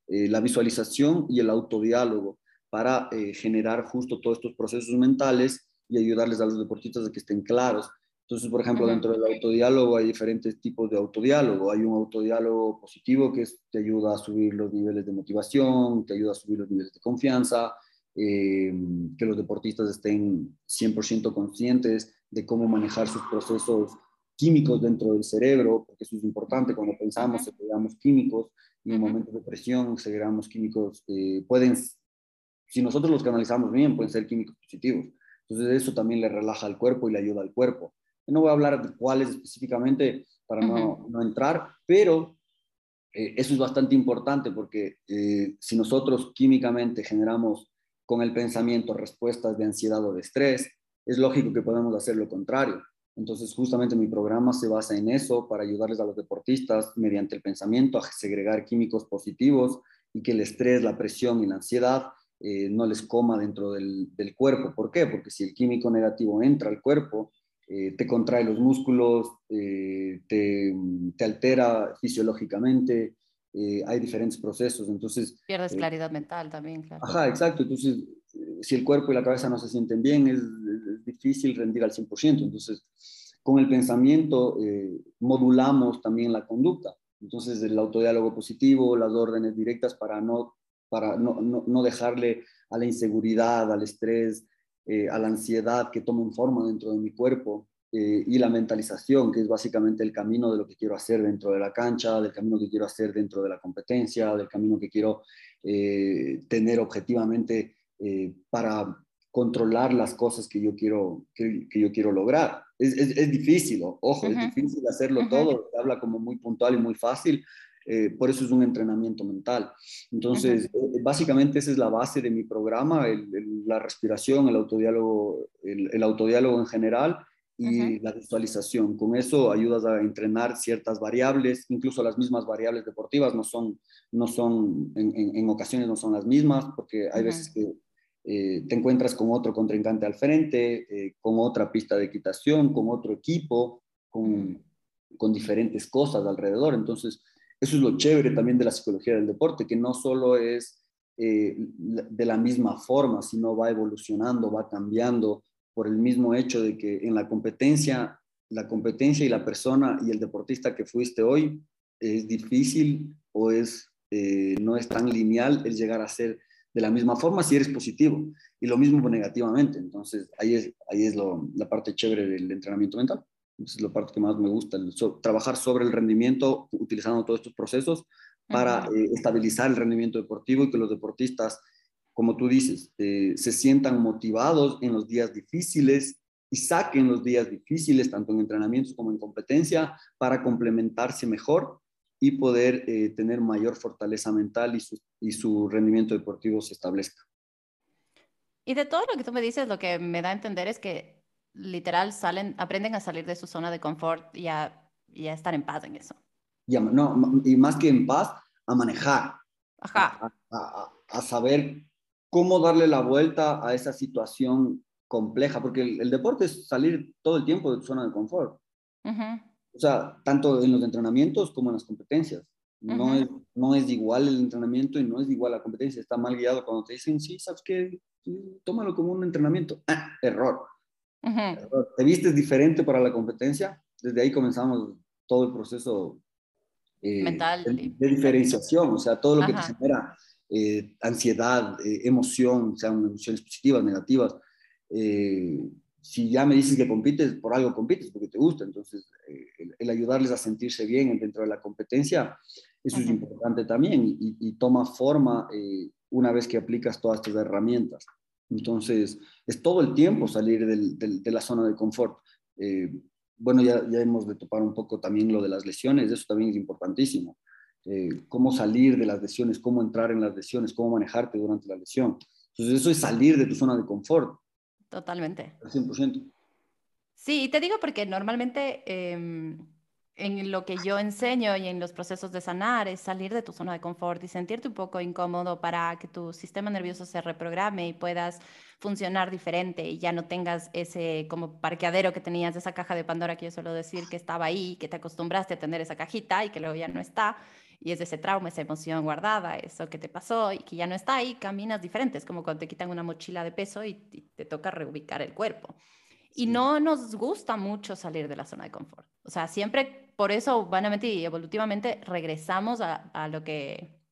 eh, la visualización y el autodiálogo para eh, generar justo todos estos procesos mentales y ayudarles a los deportistas a que estén claros. Entonces, por ejemplo, dentro del autodiálogo hay diferentes tipos de autodiálogo. Hay un autodiálogo positivo que te ayuda a subir los niveles de motivación, te ayuda a subir los niveles de confianza, eh, que los deportistas estén 100% conscientes de cómo manejar sus procesos químicos dentro del cerebro, porque eso es importante cuando pensamos, segregamos químicos y en momentos de presión segregamos químicos, eh, pueden si nosotros los canalizamos bien, pueden ser químicos positivos. Entonces eso también le relaja al cuerpo y le ayuda al cuerpo. no voy a hablar de cuáles específicamente para no, no, entrar, pero eh, eso es bastante importante porque eh, si nosotros químicamente generamos con el pensamiento respuestas de ansiedad o de estrés, es lógico que podemos hacer lo contrario. Entonces, justamente mi programa se basa en eso, para ayudarles a los deportistas mediante el pensamiento a segregar químicos positivos y que el estrés, la presión y la ansiedad eh, no les coma dentro del, cuerpo. ¿Por qué? Porque si el químico negativo entra al cuerpo, eh, te contrae los músculos, eh, te, altera fisiológicamente, hay diferentes procesos. Entonces, Pierdes claridad mental también, claro. Ajá, exacto. Entonces, si el cuerpo y la cabeza no se sienten bien, es, es difícil rendir al 100%. Entonces, con el pensamiento modulamos también la conducta. Entonces, el autodiálogo positivo, las órdenes directas para no para no, no, dejarle a la inseguridad, al estrés, eh, a la ansiedad que tomen forma dentro de mi cuerpo eh, y la mentalización, que es básicamente el camino de lo que quiero hacer dentro de la cancha, del camino que quiero hacer dentro de la competencia, del camino que quiero eh, tener objetivamente para controlar las cosas que yo quiero, que, yo quiero lograr. Es, es, difícil, ojo, es difícil hacerlo todo, se habla como muy puntual y muy fácil, eh, por eso es un entrenamiento mental. Entonces, eh, básicamente esa es la base de mi programa, la respiración, el autodiálogo, el, autodiálogo en general y la visualización. Con eso ayudas a entrenar ciertas variables, incluso las mismas variables deportivas no son, no son en, ocasiones no son las mismas, porque hay veces que eh, te encuentras con otro contrincante al frente, con otra pista de equitación, con otro equipo, con, con diferentes cosas alrededor. Entonces, eso es lo chévere también de la psicología del deporte, que no solo es eh, de la misma forma, sino va evolucionando, va cambiando por el mismo hecho de que en la competencia la competencia y la persona y el deportista que fuiste hoy es difícil o es, eh, no es tan lineal el llegar a ser de la misma forma si eres positivo y lo mismo negativamente. Entonces, ahí es, ahí es la parte chévere del entrenamiento mental. Esa es la parte que más me gusta, trabajar sobre el rendimiento utilizando todos estos procesos para eh, estabilizar el rendimiento deportivo y que los deportistas, como tú dices, eh, se sientan motivados en los días difíciles y saquen los días difíciles, tanto en entrenamientos como en competencia, para complementarse mejor y poder eh, tener mayor fortaleza mental y su, y su rendimiento deportivo se establezca. Y de todo lo que tú me dices, lo que me da a entender es que literal salen, aprenden a salir de su zona de confort y a, y a estar en paz en eso. Y, no, y más que en paz, a manejar. Ajá. A, a, saber cómo darle la vuelta a esa situación compleja, porque el, deporte es salir todo el tiempo de tu zona de confort. O sea, tanto en los entrenamientos como en las competencias. No, es, no es igual el entrenamiento y no es igual la competencia. Está mal guiado cuando te dicen, sí, sabes que tómalo como un entrenamiento. Ah, error. Error. Te vistes diferente para la competencia. Desde ahí comenzamos todo el proceso eh, mental de, diferenciación. O sea, todo lo que te genera eh, ansiedad, eh, emoción, sean emociones positivas, negativas, eh, si ya me dices que compites, por algo compites, porque te gusta. Entonces, eh, el, ayudarles a sentirse bien dentro de la competencia, eso es importante también y, toma forma eh, una vez que aplicas todas estas herramientas. Entonces, es todo el tiempo salir de la zona de confort. bueno, ya, ya hemos de topar un poco también lo de las lesiones, eso también es importantísimo. cómo salir de las lesiones, cómo entrar en las lesiones, cómo manejarte durante la lesión. Entonces, eso es salir de tu zona de confort. Totalmente. Al 100%. Sí, te digo porque normalmente em, en lo que yo enseño y en los procesos de sanar es salir de tu zona de confort y sentirte un poco incómodo para que tu sistema nervioso se reprograme y puedas funcionar diferente y ya no tengas ese como parqueadero que tenías esa caja de Pandora que yo suelo decir que estaba ahí, que te acostumbraste a tener esa cajita y que luego ya no está y es ese trauma, esa emoción guardada, eso que te pasó y que ya no está ahí, caminas diferentes, como cuando te quitan una mochila de peso y, te toca reubicar el cuerpo. Y no nos gusta mucho salir de la zona de confort. O sea, siempre, por eso, vanamente y evolutivamente, regresamos a, a lo que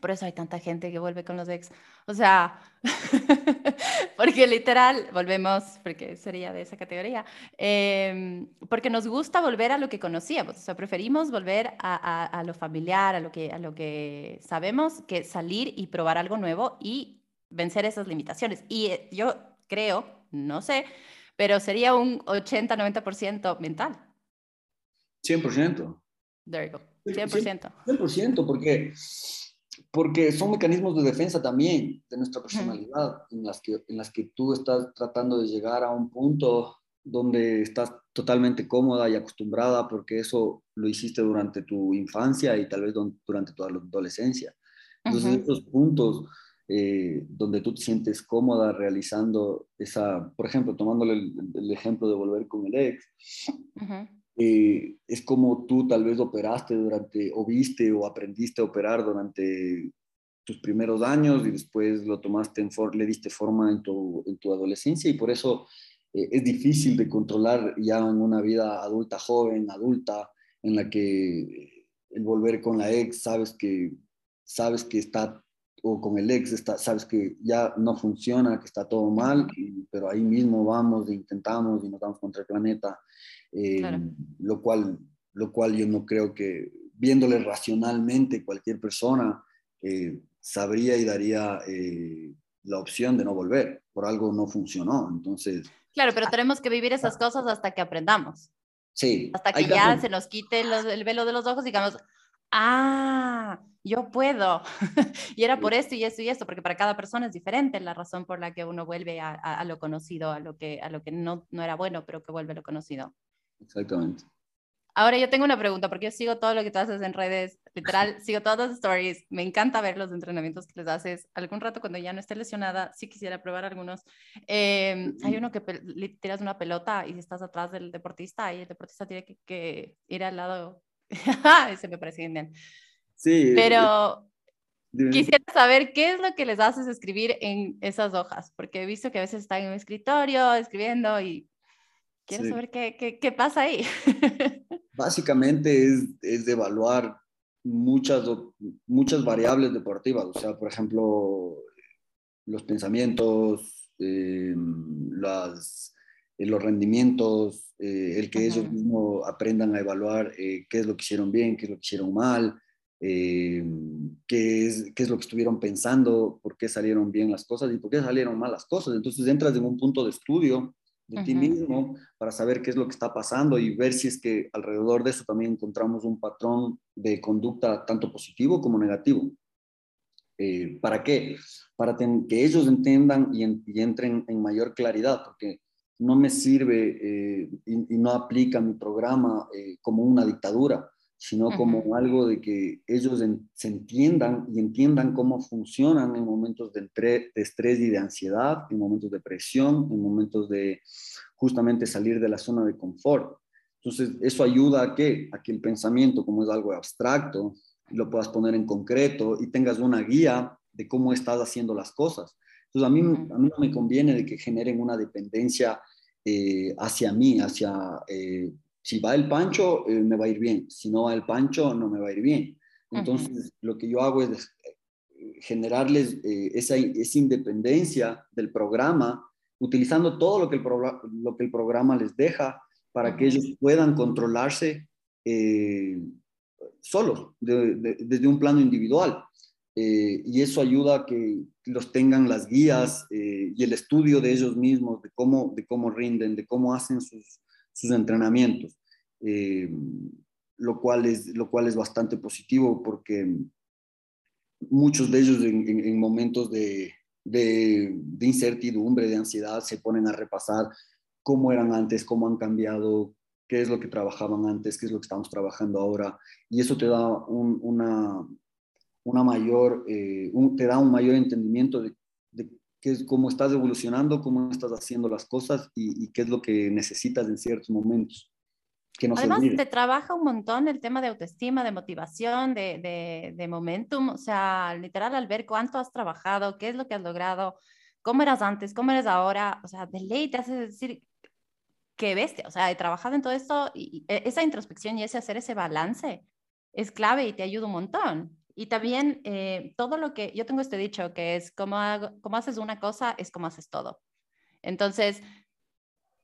por eso hay tanta gente que vuelve con los ex. O sea, porque literal, volvemos, porque sería de esa categoría, em, porque nos gusta volver a lo que conocíamos. O sea, preferimos volver a, a, lo familiar, a lo, que, a lo que sabemos, que salir y probar algo nuevo y vencer esas limitaciones. Y eh, yo creo, no sé, pero sería un 80-90% mental. 100%. There you go. 100%. 100%, porque porque son mecanismos de defensa también de nuestra personalidad, en las, que, en las que tú estás tratando de llegar a un punto donde estás totalmente cómoda y acostumbrada porque eso lo hiciste durante tu infancia y tal vez durante tu adolescencia. Entonces, esos puntos eh, donde tú te sientes cómoda realizando esa, por ejemplo, tomándole el, ejemplo de volver con el ex, eh, es como tú tal vez operaste durante, o viste o aprendiste a operar durante tus primeros años y después lo tomaste en for le diste forma en tu, en tu adolescencia y por eso eh, es difícil de controlar ya en una vida adulta, joven, adulta, en la que el volver con la ex, sabes que, sabes que está, o con el ex, está, sabes que ya no funciona, que está todo mal, pero ahí mismo vamos e intentamos y nos damos contra el planeta eh, lo, cual, lo cual yo no creo que, viéndole racionalmente, cualquier persona eh, sabría y daría eh, la opción de no volver, por algo no funcionó, entonces... Claro, pero tenemos que vivir esas cosas hasta que aprendamos. Sí. Hasta que ya se nos quite el velo de los ojos y digamos, ah, yo puedo. y era por esto y esto y esto, porque para cada persona es diferente la razón por la que uno vuelve a, a, a lo conocido, a lo que, a lo que no, no era bueno, pero que vuelve a lo conocido. Exactamente. Ahora yo tengo una pregunta, porque yo sigo todo lo que tú haces en redes, literal, sigo todas las stories, me encanta ver los entrenamientos que les haces. Algún rato cuando ya no esté lesionada, sí quisiera probar algunos. Em, hay uno que tiras una pelota y estás atrás del deportista y el deportista tiene que, ir al lado. Ese me parece genial. Sí. Pero quisiera saber qué es lo que les haces escribir en esas hojas, porque he visto que a veces están en un escritorio escribiendo y Quiero saber qué, qué, qué, pasa ahí. Básicamente es, es de evaluar muchas, muchas variables deportivas, o sea, por ejemplo, los pensamientos, eh, las, eh, los rendimientos, eh, el que ellos mismos aprendan a evaluar qué es lo que hicieron bien, qué es lo que hicieron mal, qué, es, qué es lo que estuvieron pensando, por qué salieron bien las cosas y por qué salieron mal las cosas. Entonces entras en un punto de estudio de ti mismo para saber qué es lo que está pasando y ver si es que alrededor de eso también encontramos un patrón de conducta tanto positivo como negativo. Eh, ¿Para qué? Para que ellos entiendan y, entren en mayor claridad, porque no me sirve eh, y, no aplica mi programa eh, como una dictadura, sino como algo de que ellos se entiendan y entiendan cómo funcionan en momentos de, de, estrés y de ansiedad, en momentos de presión, en momentos de justamente salir de la zona de confort. Entonces, eso ayuda a que, a que el pensamiento, como es algo abstracto, lo puedas poner en concreto y tengas una guía de cómo estás haciendo las cosas. Entonces, a mí, a mí no me conviene de que generen una dependencia eh, hacia mí, hacia, eh, si va el pancho, eh, me va a ir bien, si no va el pancho, no me va a ir bien. Entonces, lo que yo hago es generarles esa, esa, independencia del programa, utilizando todo lo que el, lo que el programa les deja para que ellos puedan controlarse solos, desde un plano individual. Eh, y eso ayuda a que los tengan las guías eh, y el estudio de ellos mismos, de cómo, de cómo rinden, de cómo hacen sus, sus entrenamientos, eh, lo, cual es, lo cual es bastante positivo porque muchos de ellos en, en, momentos de, de, de, incertidumbre, de ansiedad, se ponen a repasar cómo eran antes, cómo han cambiado, qué es lo que trabajaban antes, qué es lo que estamos trabajando ahora, y eso te da un, una, una mayor, eh, te da un mayor entendimiento de, de qué es, cómo estás evolucionando, cómo estás haciendo las cosas y, qué es lo que necesitas en ciertos momentos. Que no Además, te trabaja un montón el tema de autoestima, de motivación, de, de, de momentum, o sea, literal al ver cuánto has trabajado, qué es lo que has logrado, cómo eras antes, cómo eres ahora, o sea, de ley te hace decir, qué bestia, o sea, he trabajado en todo esto y e, esa introspección y ese hacer ese balance es clave y te ayuda un montón. Y también eh, todo lo que, yo tengo este dicho que es como, como haces una cosa es como haces todo. Entonces,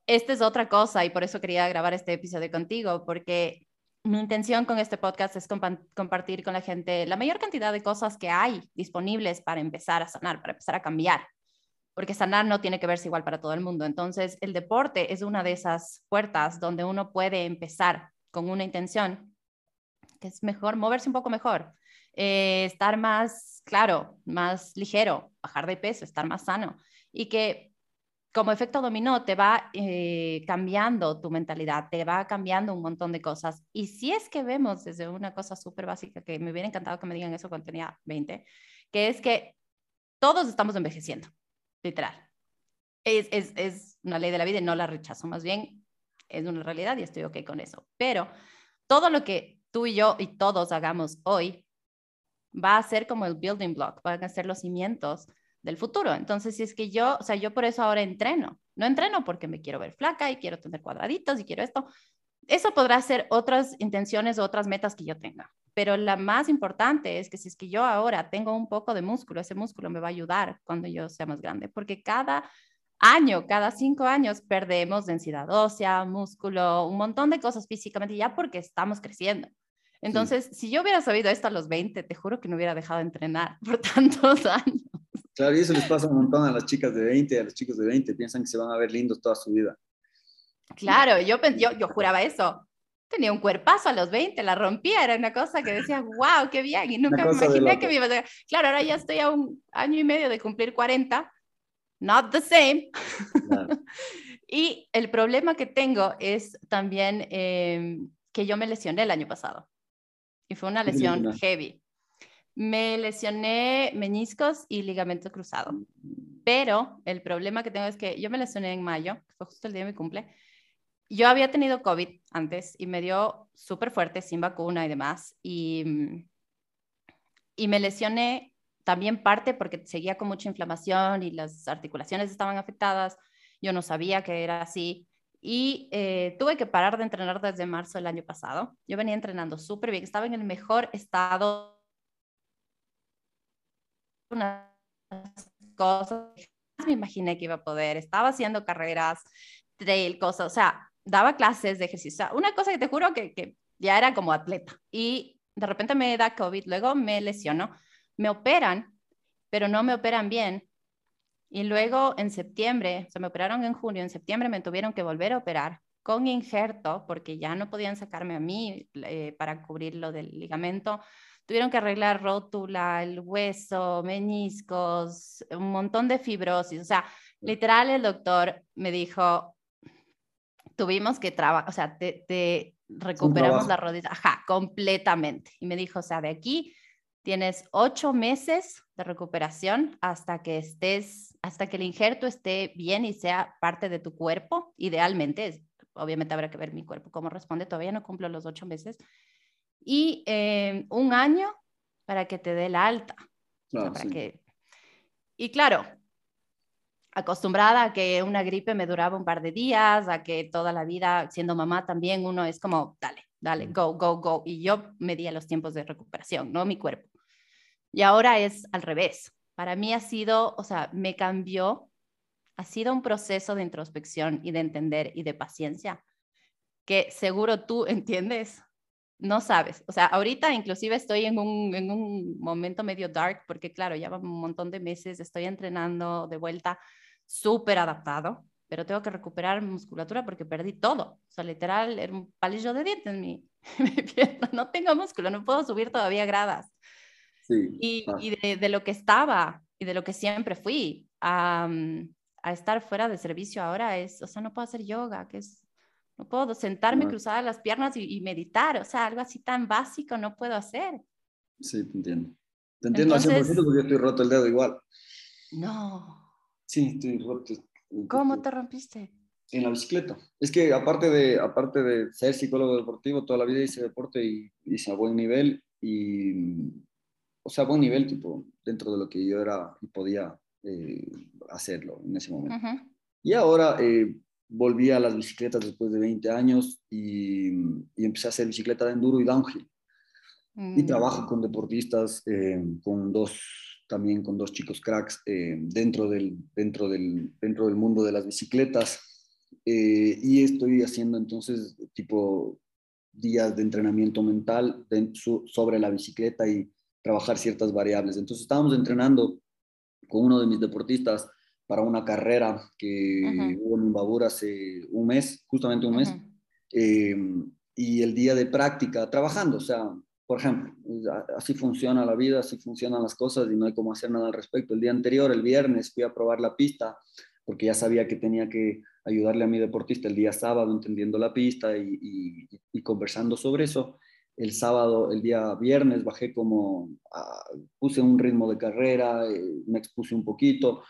esta es otra cosa y por eso quería grabar este episodio contigo, porque mi intención con este podcast es compartir con la gente la mayor cantidad de cosas que hay disponibles para empezar a sanar, para empezar a cambiar porque sanar no tiene que verse igual para todo el mundo. Entonces, el deporte es una de esas puertas donde uno puede empezar con una intención, que es mejor, moverse un poco mejor, eh, estar más, claro, más ligero, bajar de peso, estar más sano y que como efecto dominó te va eh, cambiando tu mentalidad, te va cambiando un montón de cosas. Y si es que vemos desde una cosa súper básica, que me hubiera encantado que me digan eso cuando tenía 20, que es que todos estamos envejeciendo literal. Es, una ley de la vida y no la rechazo, más bien es una realidad y estoy ok con eso. Pero todo lo que tú y yo y todos hagamos hoy va a ser como el building block, van a ser los cimientos del futuro. Entonces, si es que yo, o sea, yo por eso ahora entreno, no entreno porque me quiero ver flaca y quiero tener cuadraditos y quiero esto. Eso podrá ser otras intenciones o otras metas que yo tenga. Pero la más importante es que si es que yo ahora tengo un poco de músculo, ese músculo me va a ayudar cuando yo sea más grande, porque cada año, cada cinco años perdemos densidad ósea, músculo, un montón de cosas físicamente, ya porque estamos creciendo. Entonces, si yo hubiera sabido esto a los 20, te juro que no hubiera dejado de entrenar por tantos años. Claro, y eso les pasa un montón a las chicas de 20 y a los chicos de 20, piensan que se van a ver lindos toda su vida. Claro, yo, yo, yo juraba eso. Tenía un cuerpazo a los 20, la rompía, era una cosa que decía, wow, qué bien, y nunca me imaginé que me iba a... Claro, ahora ya estoy a un año y medio de cumplir 40, not the same. y el problema que tengo es también em, que yo me lesioné el año pasado, y fue una lesión heavy. Me lesioné meniscos y ligamento cruzado, pero el problema que tengo es que yo me lesioné en mayo, fue justo el día de mi cumple, yo había tenido COVID antes y me dio súper fuerte, sin vacuna y demás. Y, y me lesioné también parte porque seguía con mucha inflamación y las articulaciones estaban afectadas. Yo no sabía que era así. Y eh, tuve que parar de entrenar desde marzo del año pasado. Yo venía entrenando súper bien, estaba en el mejor estado. Unas cosas me imaginé que iba a poder. Estaba haciendo carreras, trail, cosas, o sea, daba clases de ejercicio. Una cosa que te juro que, que ya era como atleta. Y de repente me da COVID, luego me lesiono, me operan, pero no me operan bien. Y luego en septiembre, se me operaron en junio, en septiembre me tuvieron que volver a operar con injerto porque ya no podían sacarme a mí eh, para cubrir lo del ligamento. Tuvieron que arreglar rótula, el hueso, meniscos, un montón de fibrosis. O sea, literal el doctor me dijo, tuvimos que trabajar, o sea, te, recuperamos la rodilla, ajá, completamente. Y me dijo, o sea, de aquí tienes ocho meses de recuperación hasta que estés, hasta que el injerto esté bien y sea parte de tu cuerpo. Idealmente, obviamente habrá que ver mi cuerpo cómo responde, todavía no cumplo los ocho meses. Y eh, un año para que te dé la alta. para que... Y claro, acostumbrada a que una gripe me duraba un par de días, a que toda la vida, siendo mamá también, uno es como, dale, dale, go, go, go. Y yo medía los tiempos de recuperación, no mi cuerpo. Y ahora es al revés. Para mí ha sido, o sea, me cambió, ha sido un proceso de introspección y de entender y de paciencia que seguro tú entiendes, no sabes. O sea, ahorita inclusive estoy en un, en un momento medio dark porque claro, ya un montón de meses, estoy entrenando de vuelta súper adaptado, pero tengo que recuperar musculatura porque perdí todo. O sea, literal, era un palillo de dientes en mi, pierna. No tengo músculo, no puedo subir todavía gradas. Y, ah. y de, lo que estaba y de lo que siempre fui a, a, estar fuera de servicio ahora es, o sea, no puedo hacer yoga, que es, no puedo sentarme, cruzar las piernas y, meditar, o sea, algo así tan básico no puedo hacer. Sí, te entiendo. Te entiendo al 100% porque yo estoy roto el dedo igual. No. Sí, estoy roto. ¿Cómo te rompiste? En la bicicleta. Es que aparte de, aparte de ser psicólogo deportivo, toda la vida hice deporte y hice a buen nivel y o sea, buen nivel, tipo, dentro de lo que yo era y podía eh, hacerlo en ese momento. Y ahora eh, volví a las bicicletas después de 20 años y, y empecé a hacer bicicleta de enduro y downhill. Y trabajo mm. con deportistas, eh, con dos, también con dos chicos cracks dentro, del, dentro, del, dentro del mundo de las bicicletas. y estoy haciendo entonces tipo días de entrenamiento mental sobre la bicicleta y trabajar ciertas variables. Entonces estábamos entrenando con uno de mis deportistas para una carrera que hubo en Imbabura hace un mes, justamente un mes, em, y el día de práctica trabajando, o sea, por ejemplo, así funciona la vida, así funcionan las cosas y no hay cómo hacer nada al respecto. El día anterior, el viernes, fui a probar la pista porque ya sabía que tenía que ayudarle a mi deportista el día sábado entendiendo la pista y, y conversando sobre eso el sábado, el día viernes, bajé como, puse un ritmo de carrera, eh, me expuse un poquito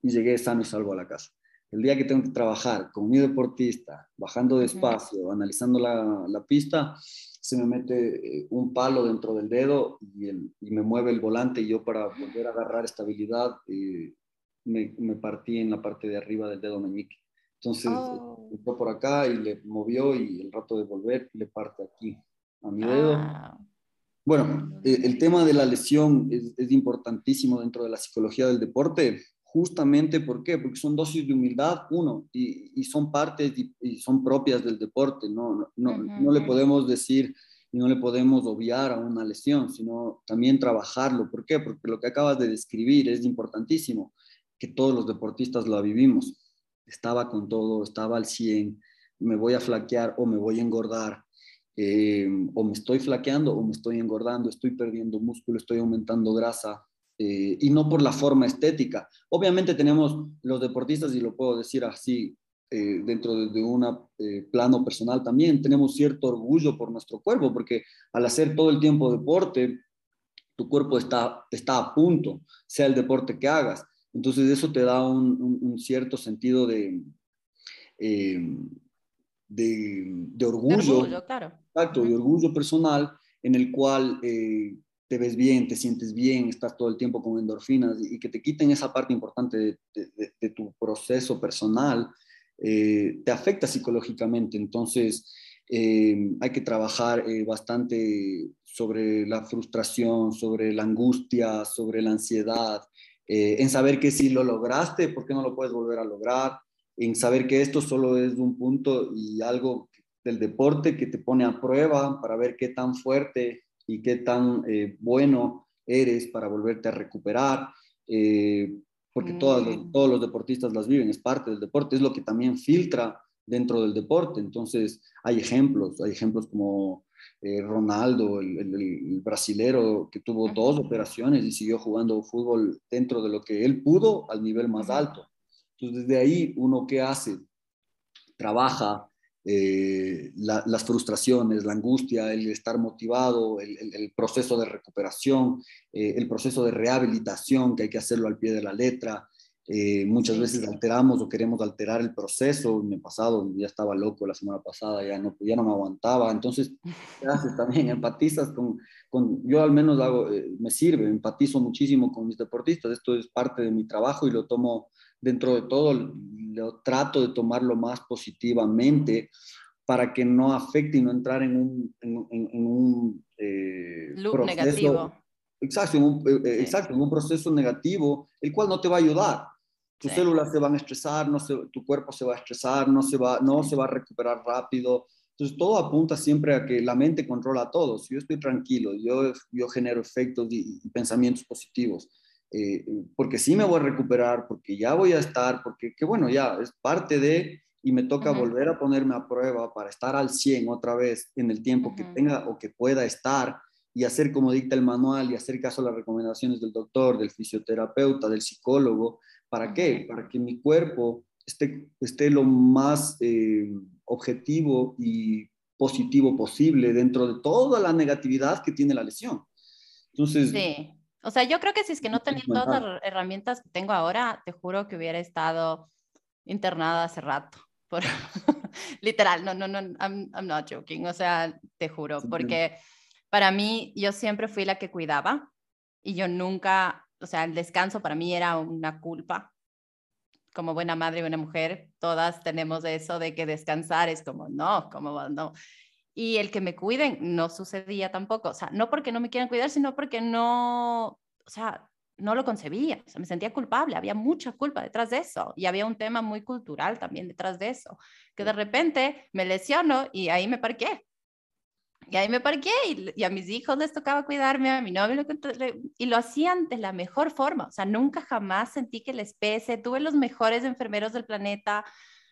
y llegué sano y salvo a la casa. El día que tengo que trabajar con mi deportista, bajando despacio, analizando la, pista, se me mete eh, un palo dentro del dedo y, me mueve el volante y yo para volver a agarrar estabilidad eh, me, partí en la parte de arriba del dedo meñique. Entonces, oh. entró por acá y le movió y el rato de volver le parte aquí a mi dedo. Ah. Bueno, eh, el tema de la lesión es, es, importantísimo dentro de la psicología del deporte, justamente ¿por qué? Porque son dosis de humildad, uno, y, y son partes y, son propias del deporte, no, no, no, le podemos decir y no le podemos obviar a una lesión, sino también trabajarlo. ¿Por qué? Porque lo que acabas de describir es importantísimo, que todos los deportistas lo vivimos. Estaba con todo, estaba al 100, me voy a flaquear o me voy a engordar, eh, o me estoy flaqueando o me estoy engordando, estoy perdiendo músculo, estoy aumentando grasa, eh, y no por la forma estética. Obviamente tenemos los deportistas, y lo puedo decir así, eh, dentro de, un plano personal también, tenemos cierto orgullo por nuestro cuerpo, porque al hacer todo el tiempo deporte, tu cuerpo está, está a punto, sea el deporte que hagas. Entonces eso te da un, cierto sentido de, de, orgullo. Exacto, de orgullo personal en el cual eh, te ves bien, te sientes bien, estás todo el tiempo con endorfinas y que te quiten esa parte importante de, tu proceso personal, eh, te afecta psicológicamente. Entonces, eh, hay que trabajar bastante sobre la frustración, sobre la angustia, sobre la ansiedad, en saber que si lo lograste, ¿por qué no lo puedes volver a lograr? En saber que esto solo es un punto y algo del deporte que te pone a prueba para ver qué tan fuerte y qué tan bueno eres para volverte a recuperar porque todos, los, mm. todos los deportistas las viven, es parte del deporte, es lo que también filtra dentro del deporte. Entonces, hay ejemplos, hay ejemplos como eh, Ronaldo, el, el, brasilero que tuvo dos operaciones y siguió jugando fútbol dentro de lo que él pudo al nivel más alto. Entonces, desde ahí, uno qué hace? Trabaja eh, las frustraciones, la angustia, el estar motivado, el, proceso de recuperación, eh, el proceso de rehabilitación que hay que hacerlo al pie de la letra. Eh, muchas veces alteramos o queremos alterar el proceso. Me pasado, ya estaba loco la semana pasada, ya no, ya no me aguantaba. Entonces, ¿qué haces también? Empatizas con, con yo al menos hago, me sirve, empatizo muchísimo con mis deportistas. Esto es parte de mi trabajo y lo tomo dentro de todo, lo trato de tomarlo más positivamente para que no afecte y no entrar en un, en, un eh, proceso, negativo. Exacto, en un, eh, eh, exacto, en un proceso negativo, el cual no te va a ayudar. Tus células se van a estresar, no se, tu cuerpo se va a estresar, no se va, no se va a recuperar rápido. Entonces, todo apunta siempre a que la mente controla todo. Si yo estoy tranquilo, yo, yo genero efectos y pensamientos positivos eh, porque sí me voy a recuperar, porque ya voy a estar, porque que bueno, ya es parte de, y me toca volver a ponerme a prueba para estar al 100 otra vez en el tiempo que tenga o que pueda estar y hacer como dicta el manual y hacer caso a las recomendaciones del doctor, del fisioterapeuta, del psicólogo. ¿Para qué? Para que mi cuerpo esté, esté lo más eh, objetivo y positivo posible dentro de toda la negatividad que tiene la lesión. Entonces, sí. O sea, yo creo que si es que no tenía todas las herramientas que tengo ahora, te juro que hubiera estado internada hace rato. Por... Literal, no, no, no, I'm, not joking. O sea, te juro, porque para mí yo siempre fui la que cuidaba y yo nunca, o sea, el descanso para mí era una culpa. Como buena madre y buena mujer, todas tenemos eso de que descansar es como, no, como no y el que me cuiden no sucedía tampoco. O sea, no porque no me quieran cuidar, sino porque no, o sea, no lo concebía. O sea, me sentía culpable, había mucha culpa detrás de eso. Y había un tema muy cultural también detrás de eso. Que de repente me lesiono y ahí me parqué. Y ahí me parqué y, a mis hijos les tocaba cuidarme, a mi novio, y lo hacían de la mejor forma. O sea, nunca jamás sentí que les pese. Tuve los mejores enfermeros del planeta.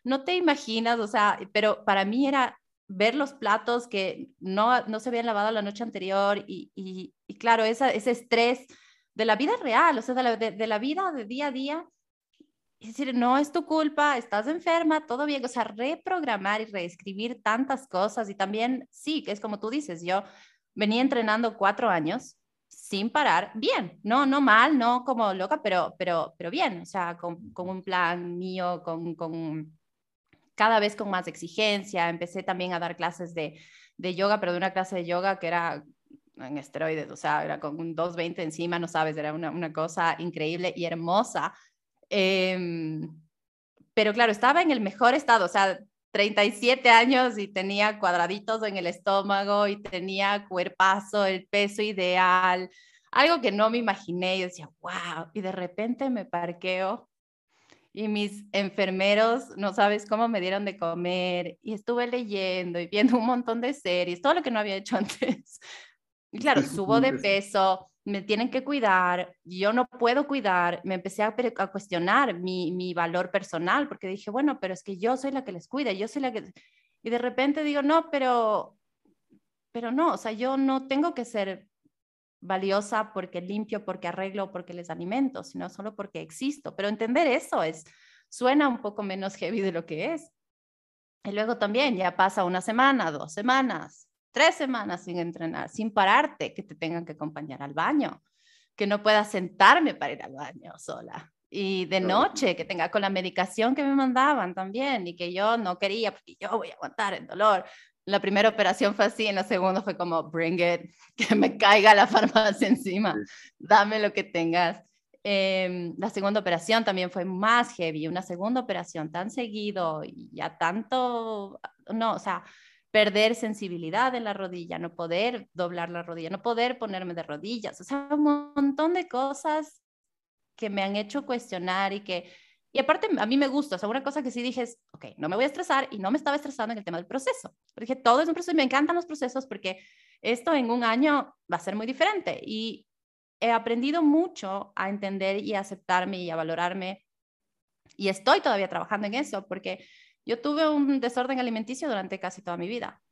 No te imaginas, o sea, pero para mí era ver los platos que no, no se habían lavado la noche anterior y, y, claro, esa, ese estrés de la vida real, o sea, de la, vida de día a día. Es decir, no es tu culpa, estás enferma, todo bien, o sea, reprogramar y reescribir tantas cosas y también, sí, que es como tú dices, yo venía entrenando cuatro años sin parar, bien, no, no mal, no como loca, pero, pero, pero bien, o sea, con, con un plan mío, con, con cada vez con más exigencia. Empecé también a dar clases de, de yoga, pero de una clase de yoga que era en esteroides, o sea, era con un 220 encima, no sabes, era una, una cosa increíble y hermosa. Em, pero claro, estaba en el mejor estado, o sea, 37 años y tenía cuadraditos en el estómago y tenía cuerpazo, el peso ideal, algo que no me imaginé. Y decía, wow, y de repente me parqueo y mis enfermeros, no sabes cómo me dieron de comer y estuve leyendo y viendo un montón de series, todo lo que no había hecho antes. Y claro, subo de peso, me tienen que cuidar, yo no puedo cuidar, me empecé a, a cuestionar mi, mi, valor personal porque dije, bueno, pero es que yo soy la que les cuida, yo soy la que... Y de repente digo, no, pero, pero no, o sea, yo no tengo que ser valiosa porque limpio, porque arreglo, porque les alimento, sino solo porque existo. Pero entender eso es, suena un poco menos heavy de lo que es. Y luego también ya pasa una semana, dos semanas, tres semanas sin entrenar, sin pararte, que te tengan que acompañar al baño, que no pueda sentarme para ir al baño sola. Y de noche, que tenga con la medicación que me mandaban también y que yo no quería porque yo voy a aguantar el dolor la primera operación fue así, en la segunda fue como, bring it, que me caiga la farmacia encima, dame lo que tengas. em, la segunda operación también fue más heavy, una segunda operación tan seguido y ya tanto, no, o sea, perder sensibilidad en la rodilla, no poder doblar la rodilla, no poder ponerme de rodillas, o sea, un montón de cosas que me han hecho cuestionar y que, y aparte a mí me gusta, o sea, una cosa que sí dije es, ok, no me voy a estresar y no me estaba estresando en el tema del proceso, porque todo es un proceso y me encantan los procesos porque esto en un año va a ser muy diferente y he aprendido mucho a entender y a aceptarme y a valorarme y estoy todavía trabajando en eso porque yo tuve un desorden alimenticio durante casi toda mi vida.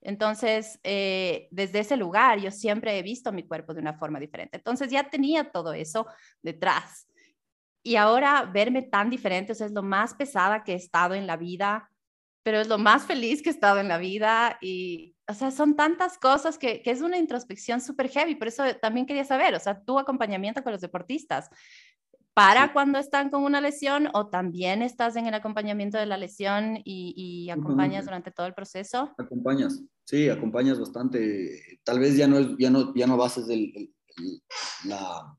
Entonces, eh, desde ese lugar, yo siempre he visto mi cuerpo de una forma diferente. Entonces, ya tenía todo eso detrás. Y ahora verme tan diferente, o sea, es lo más pesada que he estado en la vida, pero es lo más feliz que he estado en la vida. Y, o sea, son tantas cosas que, que es una introspección súper heavy. Por eso también quería saber, o sea, tu acompañamiento con los deportistas para cuando están con una lesión o también estás en el acompañamiento de la lesión y, acompañas durante todo el proceso? Acompañas, sí, acompañas bastante. Tal vez ya no, es, ya no, ya no bases la,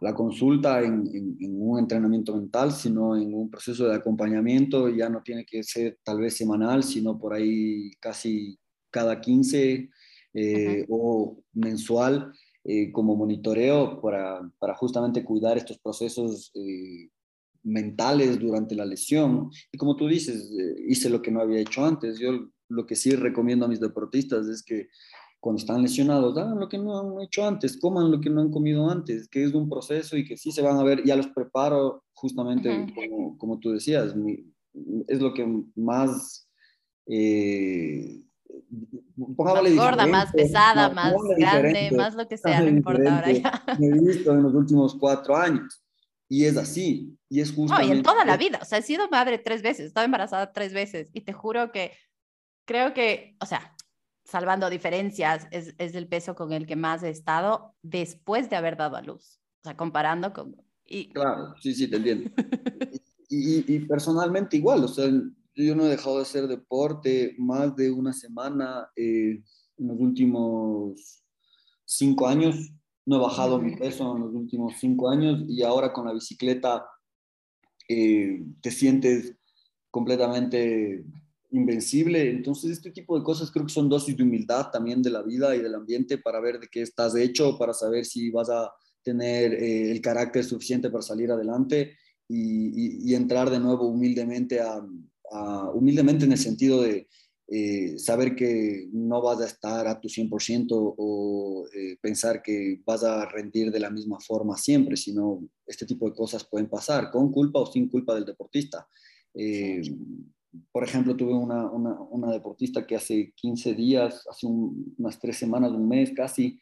la consulta en, un entrenamiento mental, sino en un proceso de acompañamiento. Ya no tiene que ser tal vez semanal, sino por ahí casi cada 15 eh, o mensual eh, como monitoreo para, para, justamente cuidar estos procesos eh, mentales durante la lesión. Y como tú dices, hice lo que no había hecho antes. Yo lo que sí recomiendo a mis deportistas es que cuando están lesionados, hagan lo que no han hecho antes, coman lo que no han comido antes, que es un proceso y que sí se van a ver, ya los preparo justamente como, como, tú decías, es lo que más más gorda, más pesada, más, grande, más lo que sea, no importa ahora ya. He visto en los últimos cuatro años. Y es así, y es justo. No, y en toda la vida, o sea, he sido madre tres veces, he estado embarazada tres veces, y te juro que creo que, o sea, salvando diferencias, es, es el peso con el que más he estado después de haber dado a luz, o sea, comparando con... Y... Claro, sí, sí, te entiendo. y, y, y personalmente igual, o sea, yo no he dejado de hacer deporte más de una semana eh, en los últimos cinco años. No he bajado mi peso en los últimos cinco años y ahora con la bicicleta eh, te sientes completamente invencible. Entonces, este tipo de cosas creo que son dosis de humildad también de la vida y del ambiente para ver de qué estás hecho, para saber si vas a tener eh, el carácter suficiente para salir adelante y entrar de nuevo humildemente a, humildemente en el sentido de eh, saber que no vas a estar a tu 100% o eh, pensar que vas a rendir de la misma forma siempre, sino este tipo de cosas pueden pasar con culpa o sin culpa del deportista. Eh, por ejemplo, tuve una, una, deportista que hace 15 días, hace unas tres semanas, un mes casi,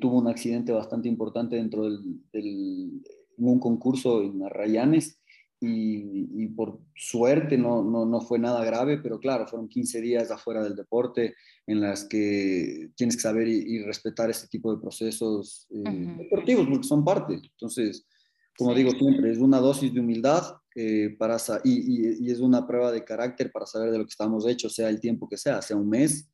tuvo un accidente bastante importante dentro del, del en un concurso en Arrayanes y, por suerte no, no, no, fue nada grave, pero claro, fueron 15 días afuera del deporte en las que tienes que saber y, respetar este tipo de procesos eh, deportivos, porque son parte. Entonces, como digo siempre, es una dosis de humildad eh, para, y, y, es una prueba de carácter para saber de lo que estamos hechos, sea el tiempo que sea, sea un mes,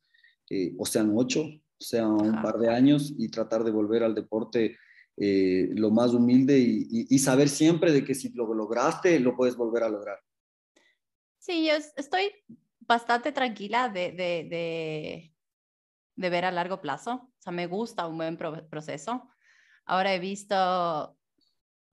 eh, o sean ocho, sea un par de años, y tratar de volver al deporte eh, lo más humilde y, saber siempre de que si lo lograste, lo puedes volver a lograr. Sí, yo estoy bastante tranquila de, de, de, ver a largo plazo. O sea, me gusta un buen proceso. Ahora he visto,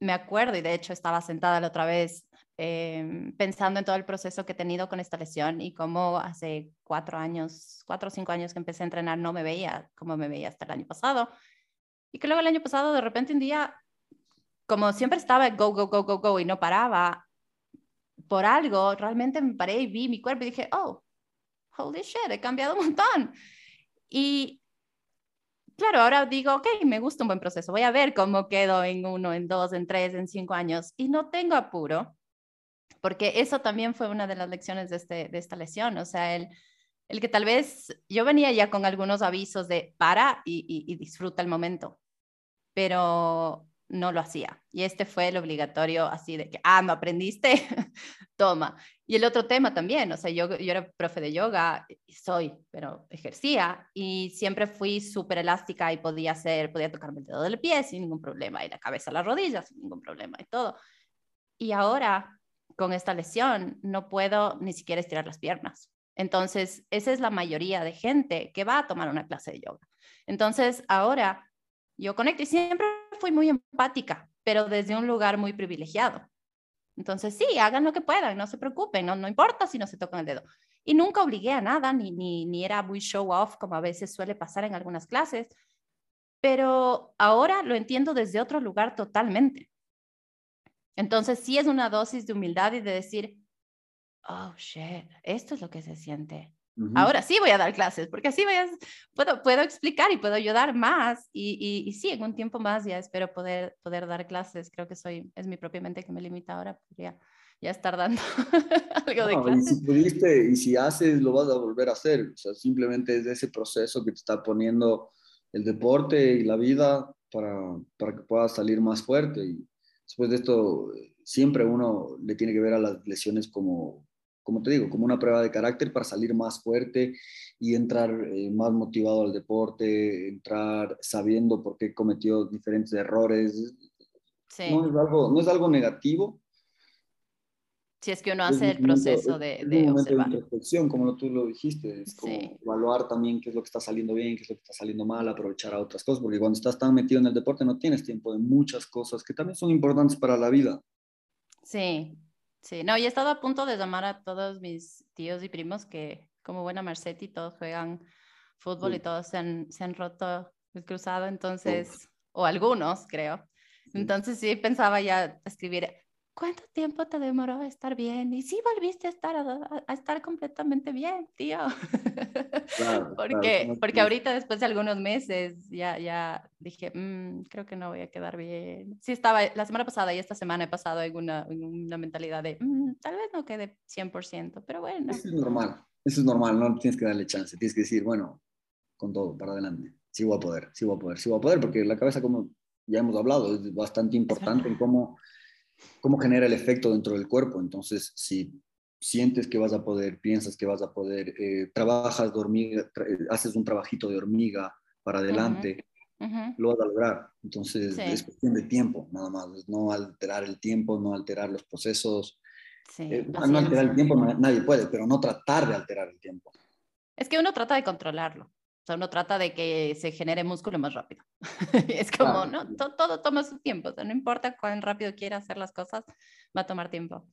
me acuerdo y de hecho estaba sentada la otra vez em, pensando en todo el proceso que he tenido con esta lesión y cómo hace cuatro años, cuatro o cinco años que empecé a entrenar no me veía como me veía hasta el año pasado y que luego el año pasado, de repente, un día, como siempre estaba go, go, go, go, go y no paraba, por algo, realmente me paré y vi mi cuerpo y dije, oh, holy shit, he cambiado un montón. Y claro, ahora digo, ok, me gusta un buen proceso, voy a ver cómo quedo en uno, en dos, en tres, en cinco años. Y no tengo apuro, porque eso también fue una de las lecciones de, este, de esta lesión, o sea, el el que tal vez yo venía ya con algunos avisos de para y, disfruta el momento, pero no lo hacía. Y este fue el obligatorio así de que, ah, no aprendiste, toma. Y el otro tema también, o sea, yo, yo era profe de yoga, soy, pero ejercía y siempre fui súper elástica y podía hacer, podía tocarme el dedo del pie sin ningún problema y la cabeza las rodillas sin ningún problema y todo. Y ahora, con esta lesión, no puedo ni siquiera estirar las piernas. Entonces, esa es la mayoría de gente que va a tomar una clase de yoga. Entonces, ahora yo conecto y siempre fui muy empática, pero desde un lugar muy privilegiado. Entonces, sí, hagan lo que puedan, no se preocupen, no, no importa si no se tocan el dedo. Y nunca obligué a nada, ni, ni, ni era muy show off como a veces suele pasar en algunas clases, pero ahora lo entiendo desde otro lugar totalmente. Entonces, sí es una dosis de humildad y de decir, oh, shit, esto es lo que se siente. Ahora sí voy a dar clases, porque así voy a, puedo, puedo explicar y puedo ayudar más. Y, y, sí, en un tiempo más ya espero poder, poder dar clases. Creo que soy, es mi propia mente que me limita ahora, podría ya estar dando algo de clases. Y si pudiste y si haces, lo vas a volver a hacer. O sea, simplemente es ese proceso que te está poniendo el deporte y la vida para, para que puedas salir más fuerte. Y después de esto, siempre uno le tiene que ver a las lesiones como como te digo, como una prueba de carácter para salir más fuerte y entrar eh, más motivado al deporte, entrar sabiendo por qué cometió diferentes errores. No, es algo, no es algo negativo. Si es que uno hace el proceso de, de observar. De introspección, como tú lo dijiste, es como evaluar también qué es lo que está saliendo bien, qué es lo que está saliendo mal, aprovechar a otras cosas, porque cuando estás tan metido en el deporte no tienes tiempo de muchas cosas que también son importantes para la vida. Sí, Sí, no, y he estado a punto de llamar a todos mis tíos y primos que, como buena Marcetti, todos juegan fútbol y todos se han, se han roto el cruzado, entonces, o algunos, creo. Entonces sí pensaba ya escribir, ¿cuánto tiempo te demoró estar bien? Y sí volviste a estar, a, estar completamente bien, tío. porque, porque ahorita después de algunos meses ya, ya dije, mm, creo que no voy a quedar bien. Sí estaba, la semana pasada y esta semana he pasado en una, una mentalidad de, mm, tal vez no quede 100%, pero bueno. Eso es normal, eso es normal, no tienes que darle chance, tienes que decir, bueno, con todo, para adelante. Sí voy a poder, sí voy a poder, sí voy a poder, porque la cabeza, como ya hemos hablado, es bastante importante en cómo cómo genera el efecto dentro del cuerpo. Entonces, si sientes que vas a poder, piensas que vas a poder, eh, trabajas de hormiga, haces un trabajito de hormiga para adelante, lo vas a lograr. Entonces, es cuestión de tiempo, nada más. No alterar el tiempo, no alterar los procesos. Eh, no alterar el tiempo, nadie puede, pero no tratar de alterar el tiempo. Es que uno trata de controlarlo sea, uno trata de que se genere músculo más rápido. es como, ¿no? Todo, toma su tiempo. O sea, no importa cuán rápido quiera hacer las cosas, va a tomar tiempo.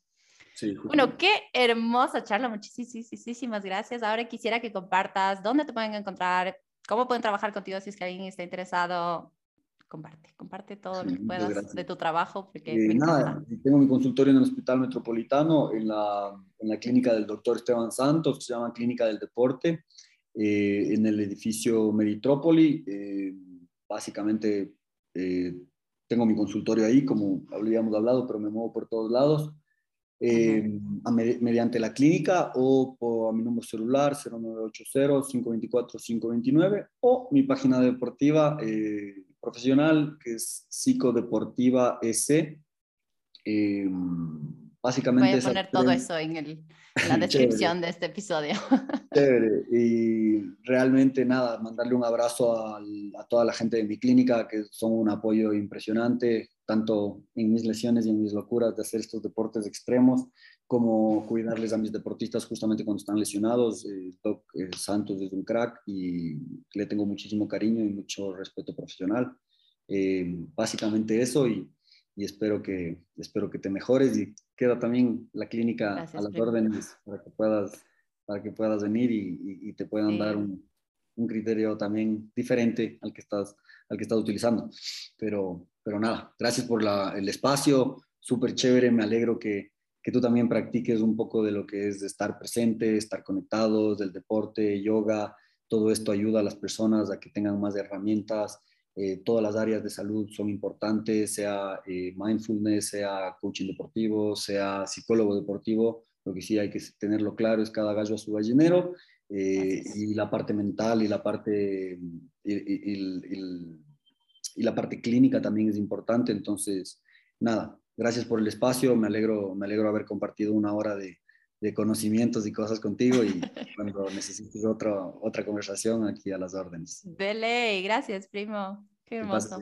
Sí, bueno, qué hermosa charla. Muchísimas gracias. Ahora quisiera que compartas dónde te pueden encontrar, cómo pueden trabajar contigo si es que alguien está interesado. Comparte, comparte todo lo que puedas de tu trabajo. Porque eh, nada, tengo mi consultorio en el Hospital Metropolitano, en la, en la clínica del doctor Esteban Santos, que se llama Clínica del Deporte. Eh, en el edificio Meritrópoli. Eh, básicamente eh, tengo mi consultorio ahí, como habíamos hablado, pero me muevo por todos lados. mediante la clínica o por, a mi número celular 0980-524-529 o mi página deportiva profesional que es Psicodeportiva S. básicamente Voy a poner todo eso en el, la descripción de este episodio. Chévere. Y realmente nada, mandarle un abrazo a, a, toda la gente de mi clínica, que son un apoyo impresionante, tanto en mis lesiones y en mis locuras de hacer estos deportes extremos, como cuidarles a mis deportistas justamente cuando están lesionados. Eh, Doc eh, Santos es un crack y le tengo muchísimo cariño y mucho respeto profesional. Eh, básicamente eso y y espero que, espero que te mejores y queda también la clínica a las órdenes para que puedas, para que puedas venir y, y, te puedan dar un, un, criterio también diferente al que estás, al que estás utilizando. Pero, pero nada, gracias por la, el espacio, súper chévere, me alegro que, que tú también practiques un poco de lo que es estar presente, estar conectados, del deporte, yoga, todo esto ayuda a las personas a que tengan más herramientas, eh, todas las áreas de salud son importantes, sea eh, mindfulness, sea coaching deportivo, sea psicólogo deportivo. Lo que sí hay que tenerlo claro es cada gallo a su gallinero eh, y la parte mental y la parte, y, y, la parte clínica también es importante. Entonces, nada, gracias por el espacio, me alegro, me alegro haber compartido una hora de, de conocimientos y cosas contigo y cuando necesites otra, otra conversación aquí a las órdenes. De ley, gracias, primo. Qué hermoso.